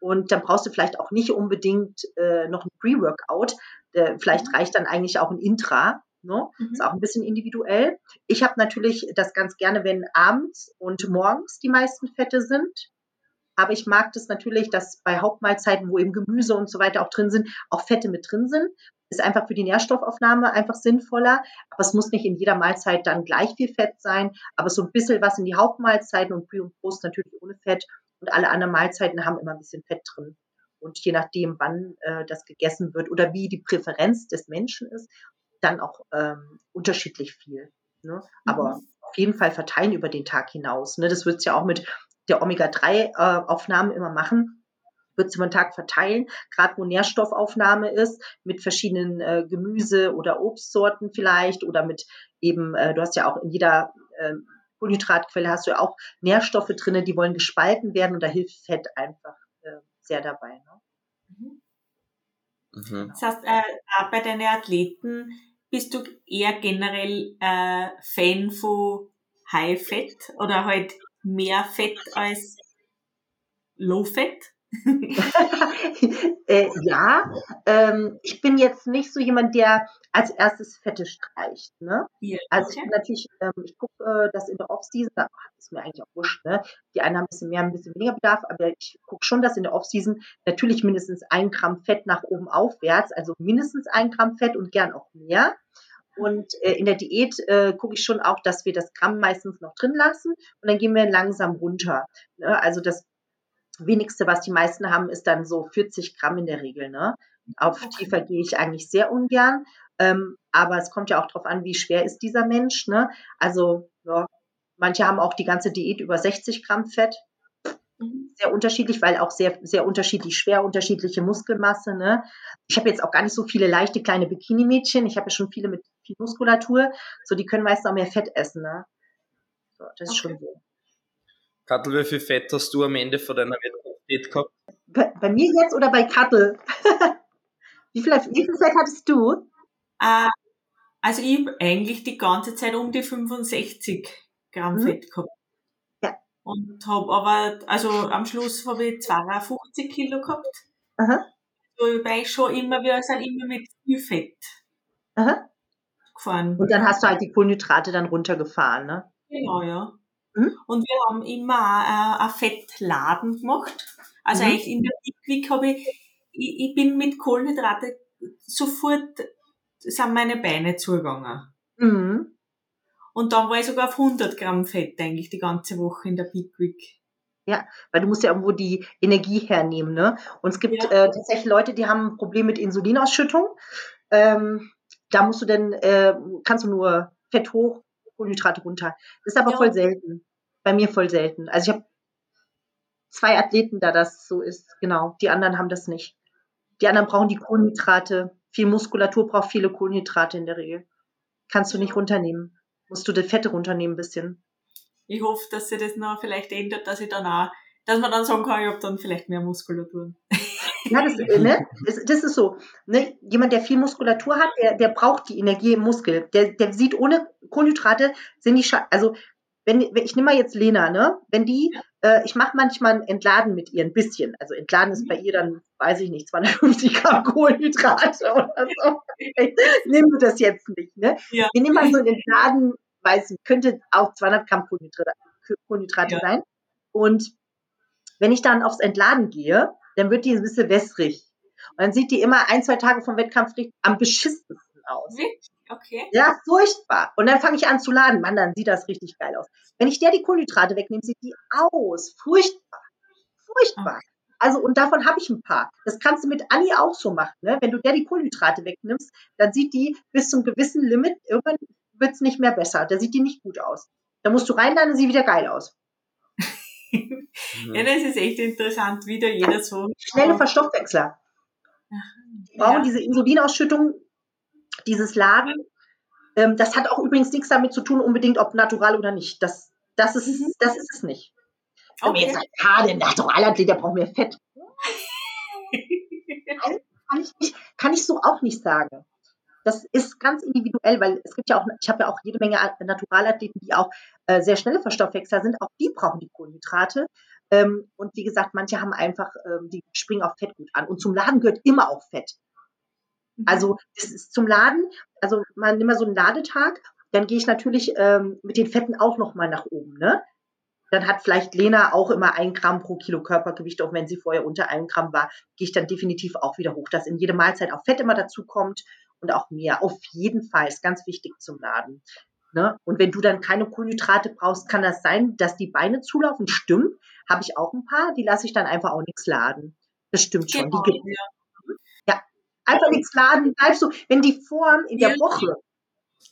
Und dann brauchst du vielleicht auch nicht unbedingt äh, noch ein Pre-Workout. Äh, vielleicht mhm. reicht dann eigentlich auch ein Intra. Ne? Mhm. Ist auch ein bisschen individuell. Ich habe natürlich das ganz gerne, wenn abends und morgens die meisten Fette sind. Aber ich mag das natürlich, dass bei Hauptmahlzeiten, wo eben Gemüse und so weiter auch drin sind, auch Fette mit drin sind ist einfach für die Nährstoffaufnahme einfach sinnvoller. Aber es muss nicht in jeder Mahlzeit dann gleich viel Fett sein, aber so ein bisschen was in die Hauptmahlzeiten und Pre und Post natürlich ohne Fett. Und alle anderen Mahlzeiten haben immer ein bisschen Fett drin. Und je nachdem, wann äh, das gegessen wird oder wie die Präferenz des Menschen ist, dann auch ähm, unterschiedlich viel. Ne? Aber mhm. auf jeden Fall verteilen über den Tag hinaus. Ne? Das wird es ja auch mit der Omega-3-Aufnahme äh, immer machen wird es über den Tag verteilen, gerade wo Nährstoffaufnahme ist, mit verschiedenen äh, Gemüse- oder Obstsorten vielleicht oder mit eben, äh, du hast ja auch in jeder äh, Kohlenhydratquelle hast du ja auch Nährstoffe drin, die wollen gespalten werden und da hilft Fett einfach äh, sehr dabei. Ne? Mhm. mhm. Das heißt, äh, auch bei deinen Athleten bist du eher generell äh, Fan von High Fett oder halt mehr Fett als Low Fett? äh, ja, ähm, ich bin jetzt nicht so jemand, der als erstes Fette streicht. Ne? Ja, also ich bin natürlich, ähm, ich gucke äh, das in der Off-Season, da ist mir eigentlich auch wurscht, ne? Die einen haben ein bisschen mehr, ein bisschen weniger Bedarf, aber ich gucke schon, dass in der Off-Season natürlich mindestens ein Gramm Fett nach oben aufwärts, also mindestens ein Gramm Fett und gern auch mehr. Und äh, in der Diät äh, gucke ich schon auch, dass wir das Gramm meistens noch drin lassen und dann gehen wir langsam runter. Ne? Also das wenigste, was die meisten haben, ist dann so 40 Gramm in der Regel. Ne? Auf okay. tiefer gehe ich eigentlich sehr ungern. Ähm, aber es kommt ja auch darauf an, wie schwer ist dieser Mensch. Ne? Also ja, manche haben auch die ganze Diät über 60 Gramm Fett. Mhm. Sehr unterschiedlich, weil auch sehr, sehr unterschiedlich schwer, unterschiedliche Muskelmasse. Ne? Ich habe jetzt auch gar nicht so viele leichte kleine Bikini-Mädchen. Ich habe ja schon viele mit viel Muskulatur. So, die können meistens auch mehr Fett essen. Ne? So, das ist okay. schon so. Kattel, wie viel Fett hast du am Ende von deiner Wettkampfdiät gehabt? Bei, bei, mir jetzt oder bei Kattel? wie, viel, wie viel Fett hattest du? Uh, also ich habe eigentlich die ganze Zeit um die 65 Gramm mhm. Fett gehabt. Ja. Und habe aber, also am Schluss habe ich 52 Kilo gehabt. Aha. So, weil ich schon immer, wir sind immer mit viel Fett Aha. gefahren. Und dann hast du halt die Kohlenhydrate dann runtergefahren, ne? Genau, ja. Mhm. Und wir haben immer äh, ein Fettladen gemacht. Also mhm. eigentlich in der Big habe ich, ich, ich bin mit Kohlenhydrate sofort sind meine Beine zugegangen. Mhm. Und dann war ich sogar auf 100 Gramm Fett eigentlich die ganze Woche in der Big Week. Ja, weil du musst ja irgendwo die Energie hernehmen, ne? Und es gibt ja. äh, tatsächlich Leute, die haben ein Problem mit Insulinausschüttung. Ähm, da musst du dann, äh, kannst du nur Fett hoch, Kohlenhydrate runter. Das ist aber ja. voll selten. Bei mir voll selten. Also ich habe zwei Athleten, da das so ist. Genau. Die anderen haben das nicht. Die anderen brauchen die Kohlenhydrate. Viel Muskulatur braucht viele Kohlenhydrate in der Regel. Kannst du nicht runternehmen. Musst du die Fette runternehmen ein bisschen. Ich hoffe, dass sich das noch vielleicht ändert, dass ich dann auch, dass man dann sagen kann, ich habe dann vielleicht mehr Muskulatur. Ja, das, äh, ne? das, das ist so. Ne? Jemand, der viel Muskulatur hat, der, der braucht die Energie im Muskel. Der, der sieht ohne Kohlenhydrate, sind die, Scha also wenn, wenn ich nehme mal jetzt Lena, ne? Wenn die, äh, ich mache manchmal ein Entladen mit ihr ein bisschen. Also Entladen ist bei ihr dann weiß ich nicht, 250 Gramm Kohlenhydrate oder so. Nehmen wir das jetzt nicht. Ne? Ja. Wir nehmen mal so einen Laden, weiß, könnte auch 200 Gramm Kohlenhydrate, Kohlenhydrate ja. sein. Und wenn ich dann aufs Entladen gehe, dann wird die ein bisschen wässrig. Und dann sieht die immer ein, zwei Tage vom Wettkampf am beschissensten aus. Okay. Ja, furchtbar. Und dann fange ich an zu laden. Mann, dann sieht das richtig geil aus. Wenn ich der die Kohlenhydrate wegnehme, sieht die aus. Furchtbar. Furchtbar. Okay. Also, und davon habe ich ein paar. Das kannst du mit Anni auch so machen. Ne? Wenn du der die Kohlenhydrate wegnimmst, dann sieht die bis zum gewissen Limit, irgendwann wird es nicht mehr besser. Da sieht die nicht gut aus. Da musst du rein, dann sieht wieder geil aus. ja, das ist echt interessant, wie da jeder so. Schnelle Verstoffwechsler. Die brauchen ja. diese Insulinausschüttung, dieses Laden. Ähm, das hat auch übrigens nichts damit zu tun, unbedingt ob natural oder nicht. Das, das, ist, mhm. das ist es nicht. Okay. Wenn jetzt sagt, ah, der Naturalathlet, der braucht mehr Fett. kann, ich nicht, kann ich so auch nicht sagen. Das ist ganz individuell, weil es gibt ja auch, ich habe ja auch jede Menge Naturalathleten, die auch äh, sehr schnelle Verstoffwechsler sind. Auch die brauchen die Kohlenhydrate. Ähm, und wie gesagt, manche haben einfach, ähm, die springen auf Fett gut an. Und zum Laden gehört immer auch Fett. Mhm. Also das ist zum Laden, also man nimmt mal so einen Ladetag, dann gehe ich natürlich ähm, mit den Fetten auch nochmal nach oben. Ne? Dann hat vielleicht Lena auch immer ein Gramm pro Kilo Körpergewicht, auch wenn sie vorher unter einem Gramm war, gehe ich dann definitiv auch wieder hoch, dass in jede Mahlzeit auch Fett immer dazu kommt und auch mehr. Auf jeden Fall ist ganz wichtig zum Laden. Ne? Und wenn du dann keine Kohlenhydrate brauchst, kann das sein, dass die Beine zulaufen. Stimmt, habe ich auch ein paar, die lasse ich dann einfach auch nichts laden. Das stimmt schon. Genau, die ja. Einfach nichts laden. Bleibst du, wenn die Form in der. Woche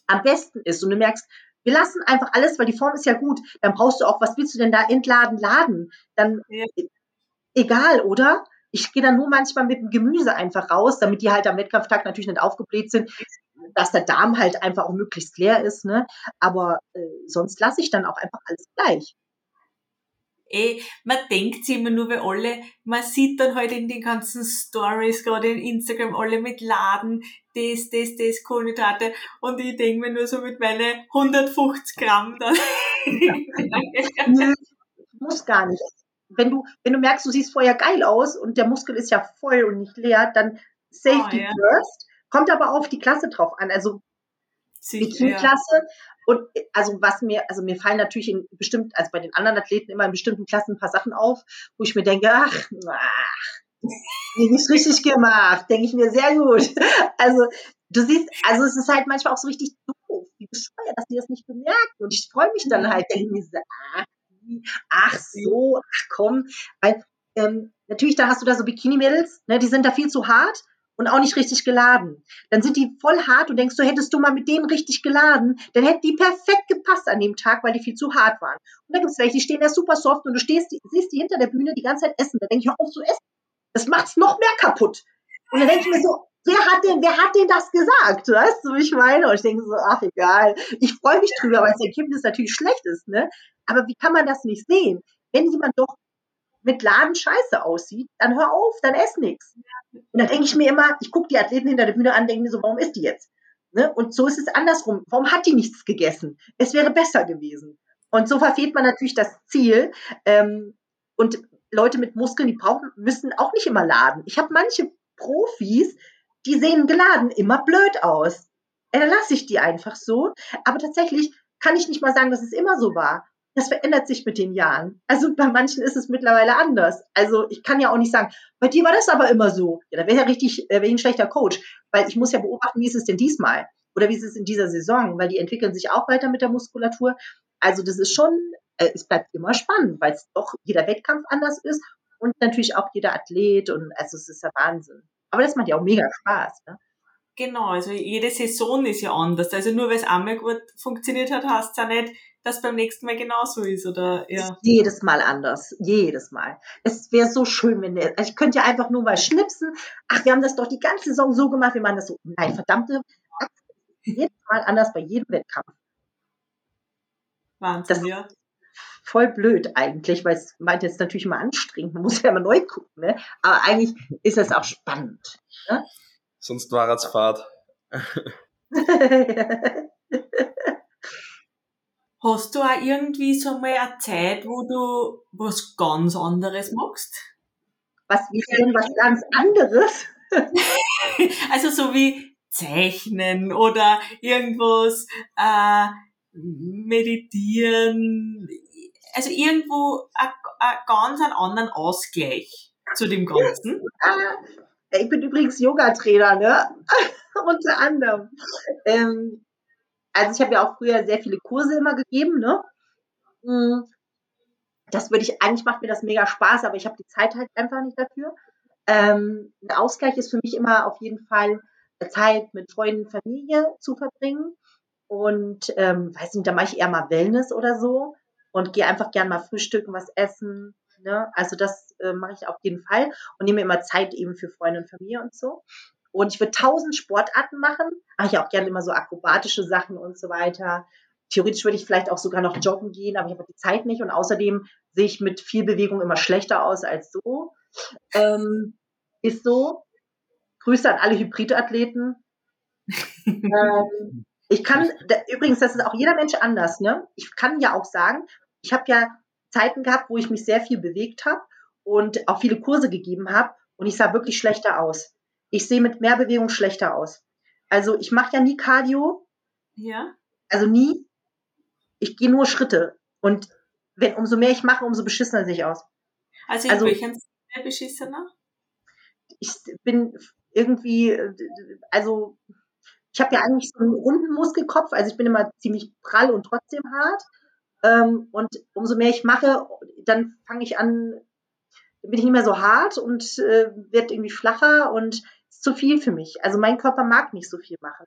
am besten ist und du merkst, wir lassen einfach alles, weil die Form ist ja gut, dann brauchst du auch, was willst du denn da entladen, laden? Dann ja. egal, oder? Ich gehe dann nur manchmal mit dem Gemüse einfach raus, damit die halt am Wettkampftag natürlich nicht aufgebläht sind, dass der Darm halt einfach auch möglichst leer ist. Ne? Aber äh, sonst lasse ich dann auch einfach alles gleich. Eh, man denkt immer nur, weil alle, man sieht dann halt in den ganzen Stories, gerade in Instagram, alle mit Laden, das, das, das, Kohlenhydrate. Und ich denke mir nur so mit meinen 150 Gramm dann. Muss gar nicht. Wenn du, wenn du merkst, du siehst vorher geil aus und der Muskel ist ja voll und nicht leer, dann Safety oh, ja. first. Kommt aber auf die Klasse drauf an. Also Bikini-Klasse. Und also was mir, also mir fallen natürlich in bestimmt, also bei den anderen Athleten immer in bestimmten Klassen ein paar Sachen auf, wo ich mir denke, ach, ach nicht richtig gemacht, denke ich mir sehr gut. Also du siehst, also es ist halt manchmal auch so richtig doof, wie bescheuert, dass die das nicht bemerken. Und ich freue mich dann halt, denke mir so, ach, ach so, ach komm, weil ähm, natürlich da hast du da so Bikini-Mädels, ne, die sind da viel zu hart und auch nicht richtig geladen. Dann sind die voll hart und denkst du, hättest du mal mit denen richtig geladen, dann hätten die perfekt gepasst an dem Tag, weil die viel zu hart waren. Und dann gibt es welche, die stehen da super soft und du stehst, siehst die hinter der Bühne die ganze Zeit essen. Da denke ich, hör auf zu essen. Das macht's noch mehr kaputt. Und dann denke ich mir so, wer hat denn, wer hat denn das gesagt? Weißt du, wie ich meine? Und ich denke so, ach egal. Ich freue mich drüber, weil das Ergebnis natürlich schlecht ist, ne? Aber wie kann man das nicht sehen? Wenn jemand doch mit Laden scheiße aussieht, dann hör auf, dann ess nichts. Und dann denke ich mir immer, ich gucke die Athleten hinter der Bühne an, denke mir so, warum ist die jetzt? Ne? Und so ist es andersrum. Warum hat die nichts gegessen? Es wäre besser gewesen. Und so verfehlt man natürlich das Ziel. Ähm, und Leute mit Muskeln, die brauchen, müssen auch nicht immer laden. Ich habe manche Profis, die sehen geladen immer blöd aus. Äh, dann lasse ich die einfach so. Aber tatsächlich kann ich nicht mal sagen, dass es immer so war das verändert sich mit den Jahren. Also bei manchen ist es mittlerweile anders. Also ich kann ja auch nicht sagen, bei dir war das aber immer so. Ja, da wäre ja richtig, äh, wäre ein schlechter Coach, weil ich muss ja beobachten, wie ist es denn diesmal oder wie ist es in dieser Saison, weil die entwickeln sich auch weiter mit der Muskulatur. Also das ist schon, äh, es bleibt immer spannend, weil es doch jeder Wettkampf anders ist und natürlich auch jeder Athlet und also es ist ja Wahnsinn. Aber das macht ja auch mega Spaß. Ne? Genau, also jede Saison ist ja anders. Also nur weil es einmal gut funktioniert hat, heißt es ja nicht, dass beim nächsten Mal genauso ist, oder? Ja. Jedes Mal anders. Jedes Mal. Es wäre so schön, wenn der, also ich könnte ja einfach nur mal schnipsen. Ach, wir haben das doch die ganze Saison so gemacht, wir machen das so. Nein, verdammte, jedes Mal anders bei jedem Wettkampf. Wahnsinn, das ja. Voll blöd eigentlich, weil es meint jetzt natürlich immer anstrengend. Man muss ja immer neu gucken, ne? Aber eigentlich ist es auch spannend. Ne? Sonst war es Fahrt. Hast du auch irgendwie so mal eine Zeit, wo du was ganz anderes magst? Was wäre denn was ganz anderes? also so wie Zeichnen oder irgendwas äh, meditieren. Also irgendwo ein, ein ganz einen anderen Ausgleich zu dem Ganzen. Ich bin übrigens Yoga-Trainer, ne? Unter anderem. Ähm, also ich habe ja auch früher sehr viele Kurse immer gegeben, ne? Hm, das würde ich, eigentlich macht mir das mega Spaß, aber ich habe die Zeit halt einfach nicht dafür. Ähm, ein Ausgleich ist für mich immer auf jeden Fall Zeit mit Freunden, Familie zu verbringen. Und ähm, weiß nicht, da mache ich eher mal Wellness oder so und gehe einfach gern mal frühstücken, was essen. Ne? Also das äh, mache ich auf jeden Fall und nehme immer Zeit eben für Freunde und Familie und so. Und ich würde tausend Sportarten machen. Mache ich auch gerne immer so akrobatische Sachen und so weiter. Theoretisch würde ich vielleicht auch sogar noch joggen gehen, aber ich habe die Zeit nicht. Und außerdem sehe ich mit viel Bewegung immer schlechter aus als so. Ähm, ist so. Grüße an alle Hybridathleten. ähm, ich kann, da, übrigens, das ist auch jeder Mensch anders, ne? Ich kann ja auch sagen, ich habe ja Zeiten gehabt, wo ich mich sehr viel bewegt habe und auch viele Kurse gegeben habe und ich sah wirklich schlechter aus. Ich sehe mit mehr Bewegung schlechter aus. Also ich mache ja nie Cardio. Ja. Also nie. Ich gehe nur Schritte. Und wenn umso mehr ich mache, umso beschissener sehe ich aus. Also also, welchen Sinne beschissener? Ich bin irgendwie, also ich habe ja eigentlich so einen runden Muskelkopf, also ich bin immer ziemlich prall und trotzdem hart. Ähm, und umso mehr ich mache, dann fange ich an, dann bin ich nicht mehr so hart und äh, wird irgendwie flacher und zu viel für mich. Also mein Körper mag nicht so viel machen.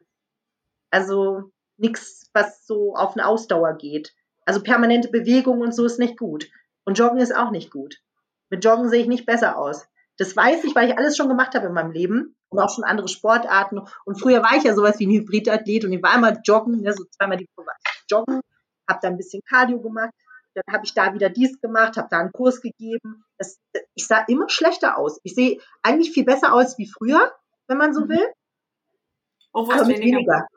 Also nichts, was so auf eine Ausdauer geht. Also permanente Bewegung und so ist nicht gut. Und Joggen ist auch nicht gut. Mit Joggen sehe ich nicht besser aus. Das weiß ich, weil ich alles schon gemacht habe in meinem Leben und auch schon andere Sportarten. Und früher war ich ja sowas wie ein Hybridathlet und ich war immer joggen, ne, so zweimal die Woche joggen, habe da ein bisschen Cardio gemacht, dann habe ich da wieder dies gemacht, habe da einen Kurs gegeben. Das, ich sah immer schlechter aus. Ich sehe eigentlich viel besser aus wie früher, wenn man so mhm. will. Obwohl es weniger.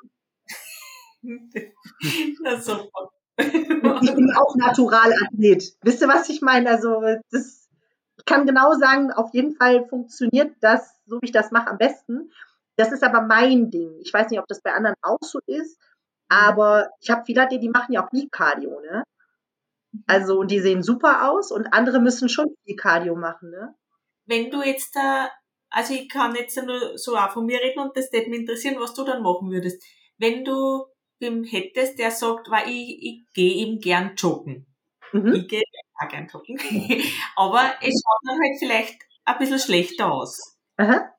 weniger. das ist super. ich bin auch Naturalathlet. Wisst ihr, was ich meine? Also, das, ich kann genau sagen, auf jeden Fall funktioniert das, so wie ich das mache, am besten. Das ist aber mein Ding. Ich weiß nicht, ob das bei anderen auch so ist. Aber ich habe viele, die, die machen ja auch nie Cardio, ne? Mhm. Also, und die sehen super aus und andere müssen schon viel Cardio machen, ne? Wenn du jetzt da also ich kann jetzt nur so auch von mir reden und das würde mich interessieren, was du dann machen würdest. Wenn du wem hättest, der sagt, weil ich, ich gehe eben gern joggen. Mhm. Ich gehe auch gern joggen. Aber es schaut dann halt vielleicht ein bisschen schlechter aus. Aha.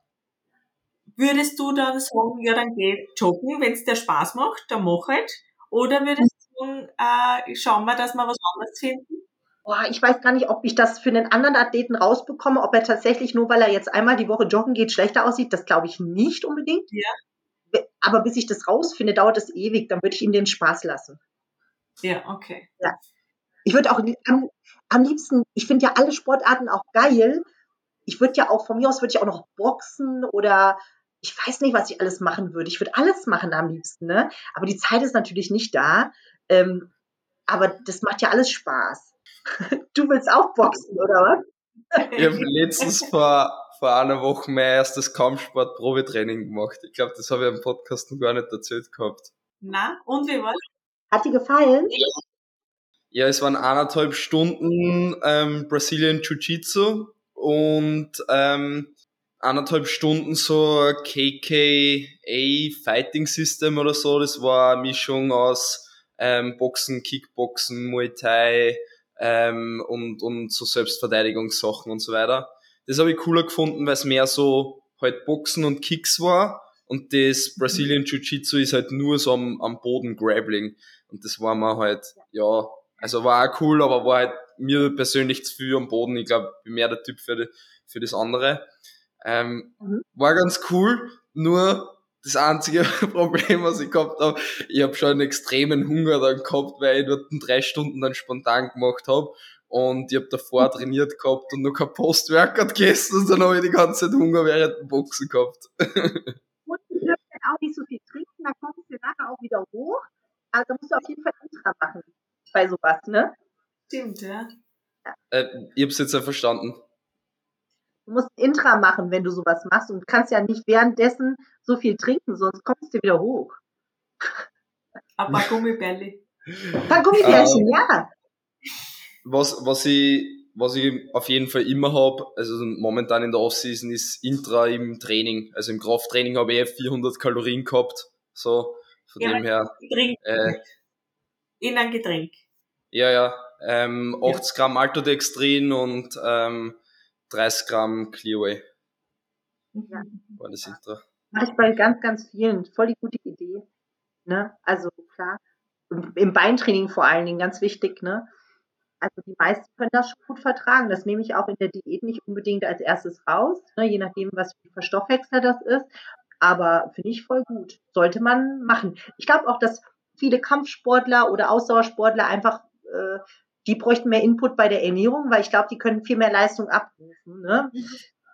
Würdest du dann sagen, ja, dann geh joggen, wenn es dir Spaß macht, dann mach halt. Oder würdest du sagen, äh, schauen wir, dass wir was anderes finden? boah, ich weiß gar nicht, ob ich das für einen anderen Athleten rausbekomme, ob er tatsächlich nur, weil er jetzt einmal die Woche joggen geht, schlechter aussieht. Das glaube ich nicht unbedingt. Ja. Aber bis ich das rausfinde, dauert es ewig. Dann würde ich ihm den Spaß lassen. Ja, okay. Ja. Ich würde auch am, am liebsten, ich finde ja alle Sportarten auch geil. Ich würde ja auch, von mir aus würde ich auch noch boxen oder ich weiß nicht, was ich alles machen würde. Ich würde alles machen am liebsten, ne? Aber die Zeit ist natürlich nicht da. Ähm, aber das macht ja alles Spaß. Du willst auch boxen, oder was? Ich habe letztens vor, vor einer Woche mein erstes Kampfsport-Probetraining gemacht. Ich glaube, das habe ich im Podcast noch gar nicht erzählt gehabt. Na, und wie war's? Hat dir gefallen? Ja, es waren eineinhalb Stunden ähm, Brazilian Jiu-Jitsu und ähm, eineinhalb Stunden so KKA Fighting System oder so. Das war eine Mischung aus ähm, Boxen, Kickboxen, Muay Thai, ähm, und, und so Selbstverteidigungssachen und so weiter. Das habe ich cooler gefunden, weil es mehr so halt Boxen und Kicks war und das Brazilian Jiu-Jitsu ist halt nur so am, am Boden Grappling und das war mir halt, ja, also war auch cool, aber war halt mir persönlich zu viel am Boden. Ich glaube, ich bin mehr der Typ für, die, für das andere. Ähm, mhm. War ganz cool, nur das einzige Problem, was ich gehabt habe, ich habe schon einen extremen Hunger dann gehabt, weil ich dort drei Stunden dann spontan gemacht habe und ich habe davor trainiert gehabt und noch kein Post-Workout gegessen und dann habe ich die ganze Zeit Hunger während dem Boxen gehabt. und du dürfen auch nicht so viel trinken, dann kommst du nachher auch wieder hoch. Also da musst du auf jeden Fall Ultra machen bei sowas, ne? Stimmt, ja. Äh, ich habe es jetzt ja verstanden. Du musst Intra machen, wenn du sowas machst und kannst ja nicht währenddessen so viel trinken, sonst kommst du wieder hoch. Ein paar Gummibärli. Ein paar Gummibärchen, uh, ja. Was, was ich, was ich auf jeden Fall immer habe, also momentan in der Offseason ist Intra im Training. Also im Krafttraining habe ich eh 400 Kalorien gehabt. So, von ja, dem her. Äh, in ein Getränk. Ja, ja. Ähm, 80 ja. Gramm Altodextrin und ähm, 30 Gramm Clearway. Ja. War das Intra. Mache ich bei ganz, ganz vielen. Voll die gute Idee. Ne? Also klar. Im Beintraining vor allen Dingen ganz wichtig, ne? Also die meisten können das schon gut vertragen. Das nehme ich auch in der Diät nicht unbedingt als erstes raus, ne? je nachdem, was für Stoffwechsel das ist. Aber finde ich voll gut. Sollte man machen. Ich glaube auch, dass viele Kampfsportler oder Ausdauersportler einfach, äh, die bräuchten mehr Input bei der Ernährung, weil ich glaube, die können viel mehr Leistung abrufen. Ne? Mhm.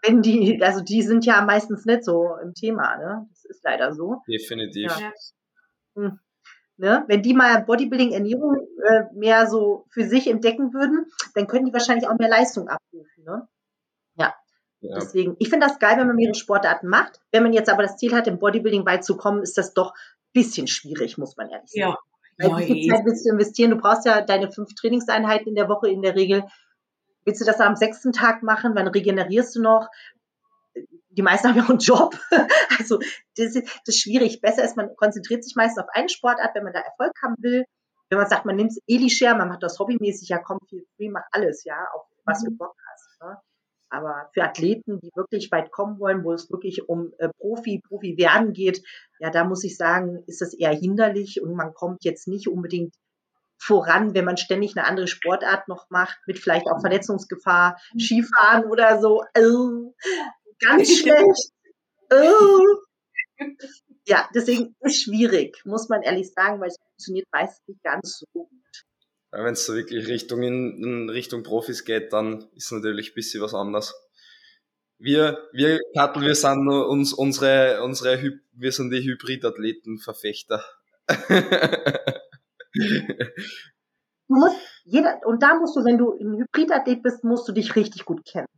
Wenn die, also die sind ja meistens nicht so im Thema, ne? Das ist leider so. Definitiv. Ja. Hm. Ne? Wenn die mal Bodybuilding, Ernährung äh, mehr so für sich entdecken würden, dann können die wahrscheinlich auch mehr Leistung abrufen. Ne? Ja. ja. Deswegen, ich finde das geil, wenn man mehrere Sportarten macht. Wenn man jetzt aber das Ziel hat, im Bodybuilding weit zu kommen, ist das doch ein bisschen schwierig, muss man ehrlich sagen. Ja. Weil wie viel Zeit willst du investieren? Du brauchst ja deine fünf Trainingseinheiten in der Woche in der Regel. Willst du das am sechsten Tag machen? Wann regenerierst du noch? die meisten haben ja auch einen Job. Also das ist, das ist schwierig. Besser ist, man konzentriert sich meistens auf eine Sportart, wenn man da Erfolg haben will. Wenn man sagt, man nimmt es Eli-Share, man macht das hobbymäßig, ja komm, viel free, mach alles, ja, auf was mhm. du Bock hast. Ne? Aber für Athleten, die wirklich weit kommen wollen, wo es wirklich um äh, Profi, Profi werden geht, ja, da muss ich sagen, ist das eher hinderlich und man kommt jetzt nicht unbedingt voran, wenn man ständig eine andere Sportart noch macht, mit vielleicht auch Verletzungsgefahr, mhm. Skifahren oder so. Also, ganz schlecht. Oh. Ja, deswegen ist schwierig, muss man ehrlich sagen, weil es funktioniert meistens nicht ganz so gut. Wenn es so wirklich Richtung in, in, Richtung Profis geht, dann ist natürlich ein bisschen was anderes. Wir, wir, Kattel, wir sind uns, unsere, unsere, wir sind die Hybridathleten-Verfechter. Du musst, jeder, und da musst du, wenn du ein Hybridathlet bist, musst du dich richtig gut kennen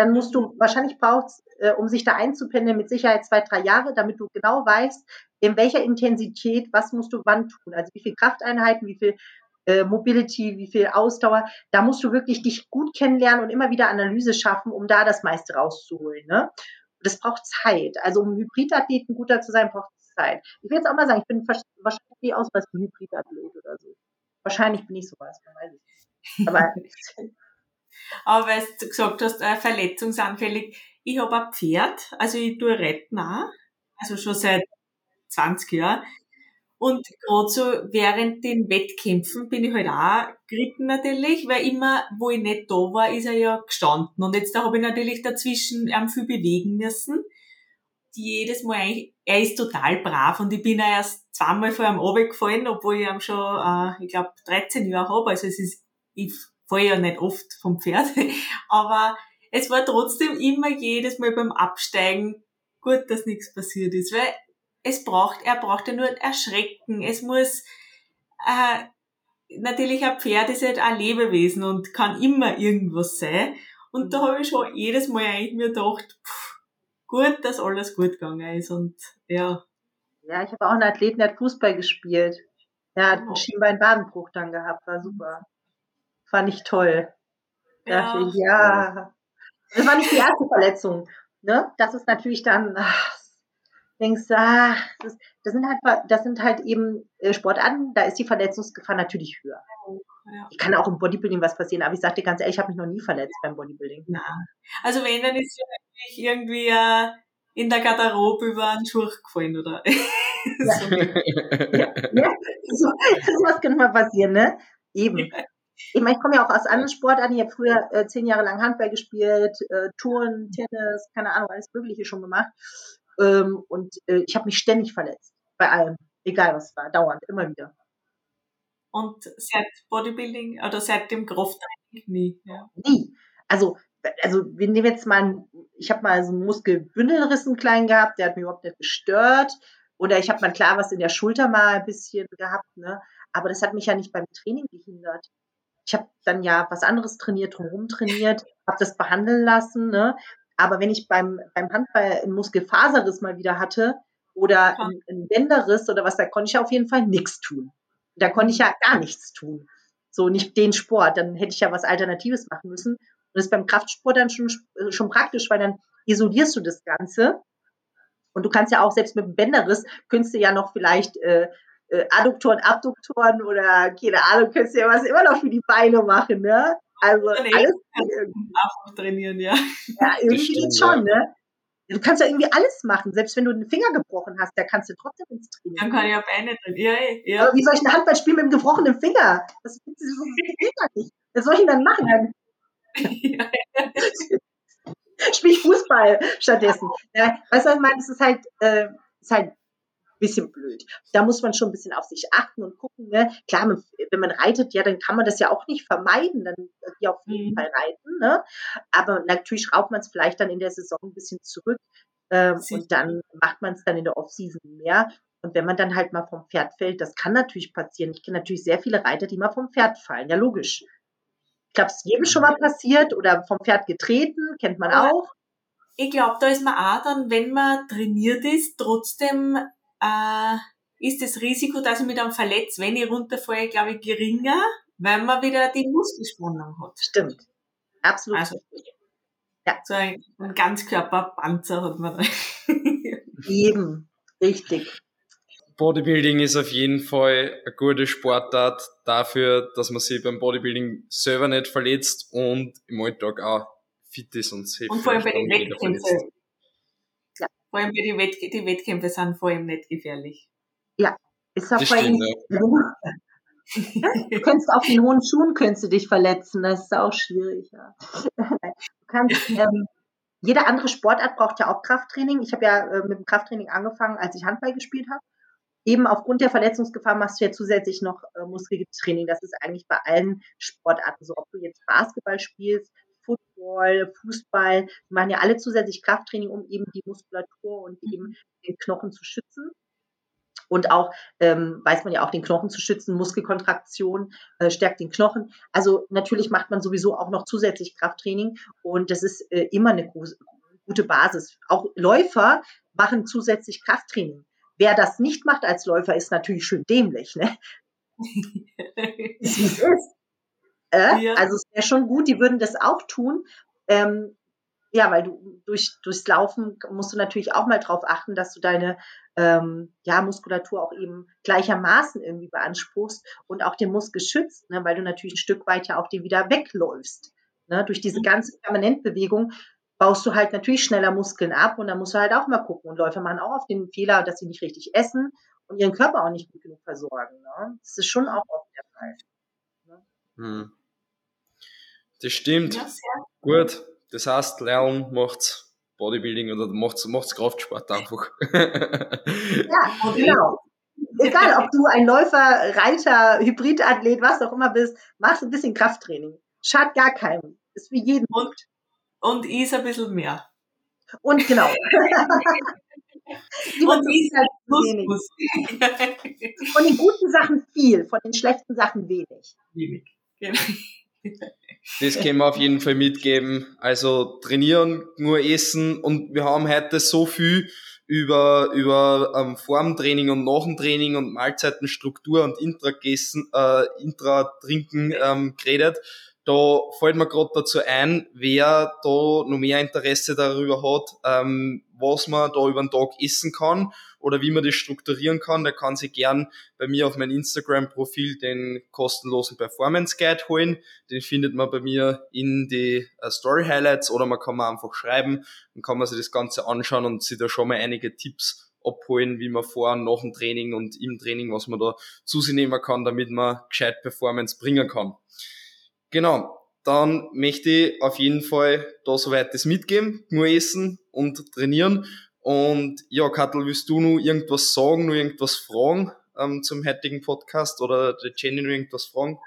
dann musst du, wahrscheinlich brauchst, äh, um sich da einzupendeln, mit Sicherheit zwei, drei Jahre, damit du genau weißt, in welcher Intensität, was musst du wann tun. Also wie viel Krafteinheiten, wie viel äh, Mobility, wie viel Ausdauer. Da musst du wirklich dich gut kennenlernen und immer wieder Analyse schaffen, um da das meiste rauszuholen. Ne? Das braucht Zeit. Also um Hybridathleten guter zu sein, braucht es Zeit. Ich will jetzt auch mal sagen, ich bin wahrscheinlich aus was wie Hybridathlet oder so. Wahrscheinlich bin ich sowas, weiß ich. Aber Aber weil du gesagt hast, äh, verletzungsanfällig, ich habe ein Pferd, also ich tue Reiten auch, also schon seit 20 Jahren. Und gerade so während den Wettkämpfen bin ich halt auch geritten natürlich, weil immer, wo ich nicht da war, ist er ja gestanden. Und jetzt da habe ich natürlich dazwischen am viel bewegen müssen. Jedes Mal eigentlich, er ist total brav und ich bin ja erst zweimal vor ihm runtergefallen, obwohl ich ihn schon, äh, ich glaube, 13 Jahre habe. Also es ist, ich fahre ja nicht oft vom Pferd, aber es war trotzdem immer jedes Mal beim Absteigen gut, dass nichts passiert ist, weil es braucht, er braucht ja nur erschrecken. Es muss, äh, natürlich ein Pferd ist halt ein Lebewesen und kann immer irgendwas sein. Und da habe ich schon jedes Mal eigentlich mir gedacht, pff, gut, dass alles gut gegangen ist und ja. Ja, ich habe auch einen Athleten, der hat Fußball gespielt. Er hat einen Schienbein-Wadenbruch dann gehabt, war super fand ich toll. Ja. Dachte ich, ja. Das war nicht die erste Verletzung. Ne? Das ist natürlich dann, ach, denkst du, ah, das, das, sind halt, das sind halt eben äh, Sportarten, da ist die Verletzungsgefahr natürlich höher. Ja. Ich kann auch im Bodybuilding was passieren, aber ich sag dir ganz ehrlich, ich habe mich noch nie verletzt beim Bodybuilding. Ja. Also wenn, dann ist ja irgendwie äh, in der Garderobe über einen Schurch gefallen, oder? ja. so. ja. ja. So, was kann mal passieren, ne? Eben. Ich meine, ich komme ja auch aus anderen Sportarten. Ich habe früher äh, zehn Jahre lang Handball gespielt, äh, Touren, Tennis, keine Ahnung, alles Mögliche schon gemacht. Ähm, und äh, ich habe mich ständig verletzt. Bei allem. Egal was war. Dauernd. Immer wieder. Und seit Bodybuilding oder seit dem Krafttraining nie? Ja. Nie. Also, also wir nehmen jetzt mal, ich habe mal so einen Muskelbündelrissen klein gehabt, der hat mich überhaupt nicht gestört. Oder ich habe mal klar was in der Schulter mal ein bisschen gehabt, ne? Aber das hat mich ja nicht beim Training gehindert. Ich habe dann ja was anderes trainiert, drumherum trainiert, habe das behandeln lassen. Ne? Aber wenn ich beim, beim Handball einen Muskelfaserriss mal wieder hatte oder einen, einen Bänderriss oder was, da konnte ich auf jeden Fall nichts tun. Da konnte ich ja gar nichts tun. So nicht den Sport. Dann hätte ich ja was Alternatives machen müssen. Und das ist beim Kraftsport dann schon, schon praktisch, weil dann isolierst du das Ganze. Und du kannst ja auch selbst mit dem Bänderriss, könntest du ja noch vielleicht äh, äh, Adduktoren, Abduktoren oder keine Ahnung, könntest du ja was immer noch für die Beine machen, ne? Also nee, alles auch trainieren, ja. Ja, irgendwie stimmt, schon, ja. ne? Du kannst ja irgendwie alles machen. Selbst wenn du den Finger gebrochen hast, da kannst du trotzdem ins Training. Dann kann ich ja Beine drin. Ja, ja. Aber wie soll ich ein Handball spielen mit einem gebrochenen Finger? Das, das, geht gar nicht. Was soll ich denn dann machen? Ja. Spiel ich Fußball stattdessen. Ja, weißt du, was ich meine? Es ist halt, äh, ist halt bisschen blöd. Da muss man schon ein bisschen auf sich achten und gucken. Ne? Klar, wenn man reitet, ja, dann kann man das ja auch nicht vermeiden, dann ja auf jeden mhm. Fall reiten. Ne? Aber natürlich schraubt man es vielleicht dann in der Saison ein bisschen zurück ähm, und dann macht man es dann in der Offseason mehr. Und wenn man dann halt mal vom Pferd fällt, das kann natürlich passieren. Ich kenne natürlich sehr viele Reiter, die mal vom Pferd fallen. Ja, logisch. Ich glaube, es ist jedem schon mal passiert oder vom Pferd getreten, kennt man auch. Ich glaube, da ist man auch dann, wenn man trainiert ist, trotzdem äh, ist das Risiko, dass ich mich dann verletze, wenn ich runterfalle, glaube ich, geringer, weil man wieder die Muskelspannung hat. Stimmt. Absolut. Also, ja. So ein, ein Ganzkörperpanzer hat man da. Eben. Richtig. Bodybuilding ist auf jeden Fall eine gute Sportart dafür, dass man sich beim Bodybuilding selber nicht verletzt und im Alltag auch fit ist und safe. Und vor allem bei den Wettkämpfen vor allem die, Wett die Wettkämpfe sind vor allem nicht gefährlich. Ja, ist auch vor allem. du kannst auf den hohen Schuhen könntest du dich verletzen, das ist auch schwierig. Ja. du kannst, ähm, jede andere Sportart braucht ja auch Krafttraining. Ich habe ja äh, mit dem Krafttraining angefangen, als ich Handball gespielt habe. Eben aufgrund der Verletzungsgefahr machst du ja zusätzlich noch äh, Muskeltraining. Das ist eigentlich bei allen Sportarten so. Ob du jetzt Basketball spielst, Football, Fußball, die machen ja alle zusätzlich Krafttraining, um eben die Muskulatur und eben den Knochen zu schützen. Und auch, ähm, weiß man ja auch, den Knochen zu schützen, Muskelkontraktion äh, stärkt den Knochen. Also natürlich macht man sowieso auch noch zusätzlich Krafttraining und das ist äh, immer eine große, gute Basis. Auch Läufer machen zusätzlich Krafttraining. Wer das nicht macht als Läufer, ist natürlich schön dämlich. Ne? ist, wie es ist. Äh? Ja. Also es wäre schon gut, die würden das auch tun. Ähm, ja, weil du durch, durchs Laufen musst du natürlich auch mal drauf achten, dass du deine ähm, ja, Muskulatur auch eben gleichermaßen irgendwie beanspruchst und auch den Muskel schützt, ne, weil du natürlich ein Stück weit ja auch den wieder wegläufst. Ne? Durch diese mhm. ganze Permanentbewegung baust du halt natürlich schneller Muskeln ab und dann musst du halt auch mal gucken. Und Läufer machen auch auf den Fehler, dass sie nicht richtig essen und ihren Körper auch nicht gut genug versorgen. Ne? Das ist schon auch oft der Fall. Ne? Hm. Das stimmt. Ja, Gut. Das heißt, Lernen macht Bodybuilding oder macht macht's Kraftsport einfach. ja, genau. Egal, ob du ein Läufer, Reiter, Hybridathlet, was auch immer bist, machst ein bisschen Krafttraining. Schadet gar keinem. Ist für jeden. Und, und ist ein bisschen mehr. Und genau. und ist halt wenig. Von den guten Sachen viel, von den schlechten Sachen wenig. Wenig. Genau. Das können wir auf jeden Fall mitgeben. Also trainieren, nur essen und wir haben heute so viel über, über ähm, Formtraining und Nachentraining und Mahlzeitenstruktur und Intragessen, äh, Intra-Trinken ähm, geredet. Da fällt mir gerade dazu ein, wer da noch mehr Interesse darüber hat, ähm, was man da über den Tag essen kann oder wie man das strukturieren kann, der kann sich gern bei mir auf mein Instagram-Profil den kostenlosen Performance Guide holen. Den findet man bei mir in die uh, Story Highlights oder man kann mir einfach schreiben, dann kann man sich das Ganze anschauen und sich da schon mal einige Tipps abholen, wie man vor und nach dem Training und im Training, was man da zu sich nehmen kann, damit man gescheit Performance bringen kann. Genau, dann möchte ich auf jeden Fall da soweit das mitgeben, nur essen und trainieren. Und ja, Kattel, willst du noch irgendwas sagen, noch irgendwas fragen ähm, zum heutigen Podcast oder der Jenny noch irgendwas fragen?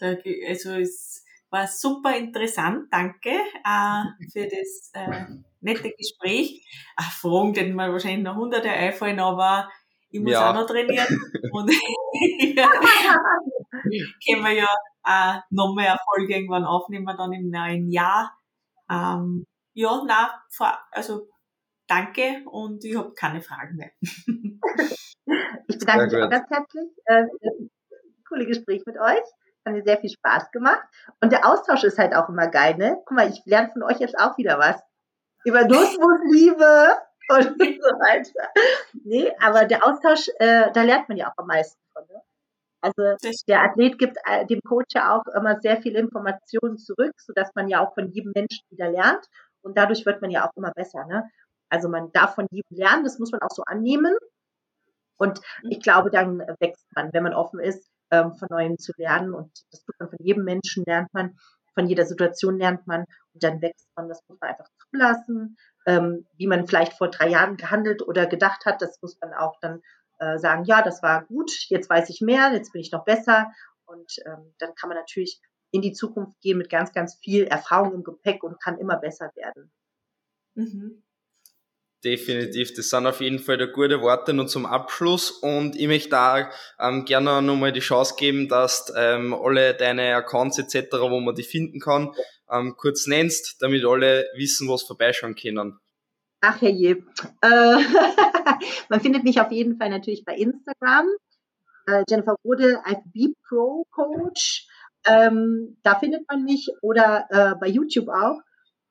Also es war super interessant, danke äh, für das äh, nette Gespräch. Ach, Fragen, denen mir wahrscheinlich noch hunderte einfallen, aber ich muss ja. auch noch trainieren. Und, ja. können wir ja äh, nochmal eine Folge irgendwann aufnehmen, dann im neuen Jahr. Ähm, ja, na, also danke und ich habe keine Fragen mehr. ich bedanke mich auch ganz herzlich. Äh, coole Gespräch mit euch. Hat mir sehr viel Spaß gemacht. Und der Austausch ist halt auch immer geil, ne? Guck mal, ich lerne von euch jetzt auch wieder was. Über Nussmusliebe und so weiter. Nee, aber der Austausch, äh, da lernt man ja auch am meisten von, ne? Also der Athlet gibt äh, dem Coach ja auch immer sehr viele Informationen zurück, sodass man ja auch von jedem Menschen wieder lernt. Und dadurch wird man ja auch immer besser. Ne? Also man darf von jedem lernen, das muss man auch so annehmen. Und ich glaube, dann wächst man, wenn man offen ist, ähm, von Neuem zu lernen. Und das tut man von jedem Menschen, lernt man, von jeder Situation lernt man und dann wächst man. Das muss man einfach zulassen. Ähm, wie man vielleicht vor drei Jahren gehandelt oder gedacht hat, das muss man auch dann äh, sagen, ja, das war gut, jetzt weiß ich mehr, jetzt bin ich noch besser. Und ähm, dann kann man natürlich in die Zukunft gehen mit ganz, ganz viel Erfahrung im Gepäck und kann immer besser werden. Mhm. Definitiv, das sind auf jeden Fall gute Worte nur zum Abschluss und ich möchte da ähm, gerne nochmal die Chance geben, dass ähm, alle deine Accounts etc., wo man die finden kann, ähm, kurz nennst, damit alle wissen, was vorbeischauen können. Ach herrje. Äh, man findet mich auf jeden Fall natürlich bei Instagram. Äh, Jennifer Rode, IFB Pro Coach. Ähm, da findet man mich oder äh, bei YouTube auch.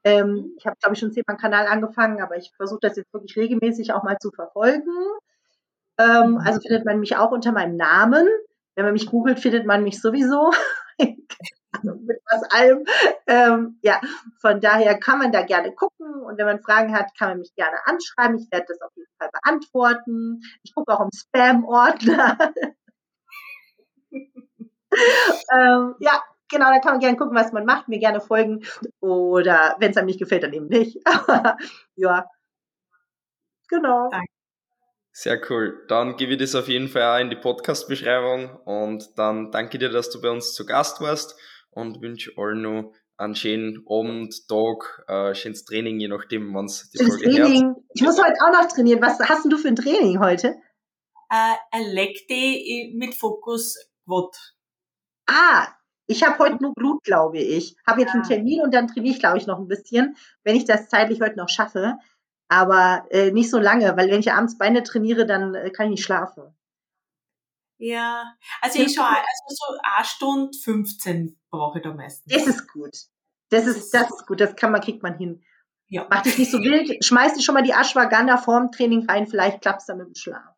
Ähm, ich habe, glaube ich, schon zehnmal einen Kanal angefangen, aber ich versuche das jetzt wirklich regelmäßig auch mal zu verfolgen. Ähm, also findet man mich auch unter meinem Namen. Wenn man mich googelt, findet man mich sowieso. mit was allem. Ähm, ja, von daher kann man da gerne gucken und wenn man Fragen hat, kann man mich gerne anschreiben. Ich werde das auf jeden Fall beantworten. Ich gucke auch im Spam-Ordner. ähm, ja, genau, da kann man gerne gucken, was man macht, mir gerne folgen oder wenn es einem nicht gefällt, dann eben nicht. ja, genau. Danke. Sehr cool. Dann gebe ich das auf jeden Fall auch in die Podcast-Beschreibung und dann danke dir, dass du bei uns zu Gast warst und wünsche allen noch einen schönen Abend, Tag, äh, schönes Training, je nachdem, wann es die Folge Training. Hört. Ich muss heute auch noch trainieren. Was hast denn du für ein Training heute? Äh, ein Leg Day mit Fokus Quad. Ah, ich habe heute nur Blut, glaube ich. Habe jetzt einen ah. Termin und dann trainiere ich, glaube ich, noch ein bisschen, wenn ich das zeitlich heute noch schaffe. Aber äh, nicht so lange, weil wenn ich abends Beine trainiere, dann äh, kann ich nicht schlafen. Ja, also ich schaue, also so eine Stunde 15 brauche ich da meistens. Das ist gut. Das ist, das ist gut, das kann man, kriegt man hin. Ja. Mach dich nicht so wild, schmeiß dich schon mal die Ashwagandha vorm Training rein, vielleicht klappt es dann mit dem Schlafen.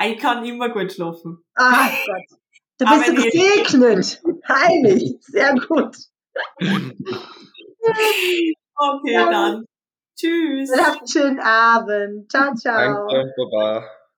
Ich kann immer gut schlafen. Ah Gott. Da bist du gesegnet. Heilig. Sehr gut. okay, dann. Tschüss. Habt einen schönen Abend. Ciao, ciao. Danke, Baba.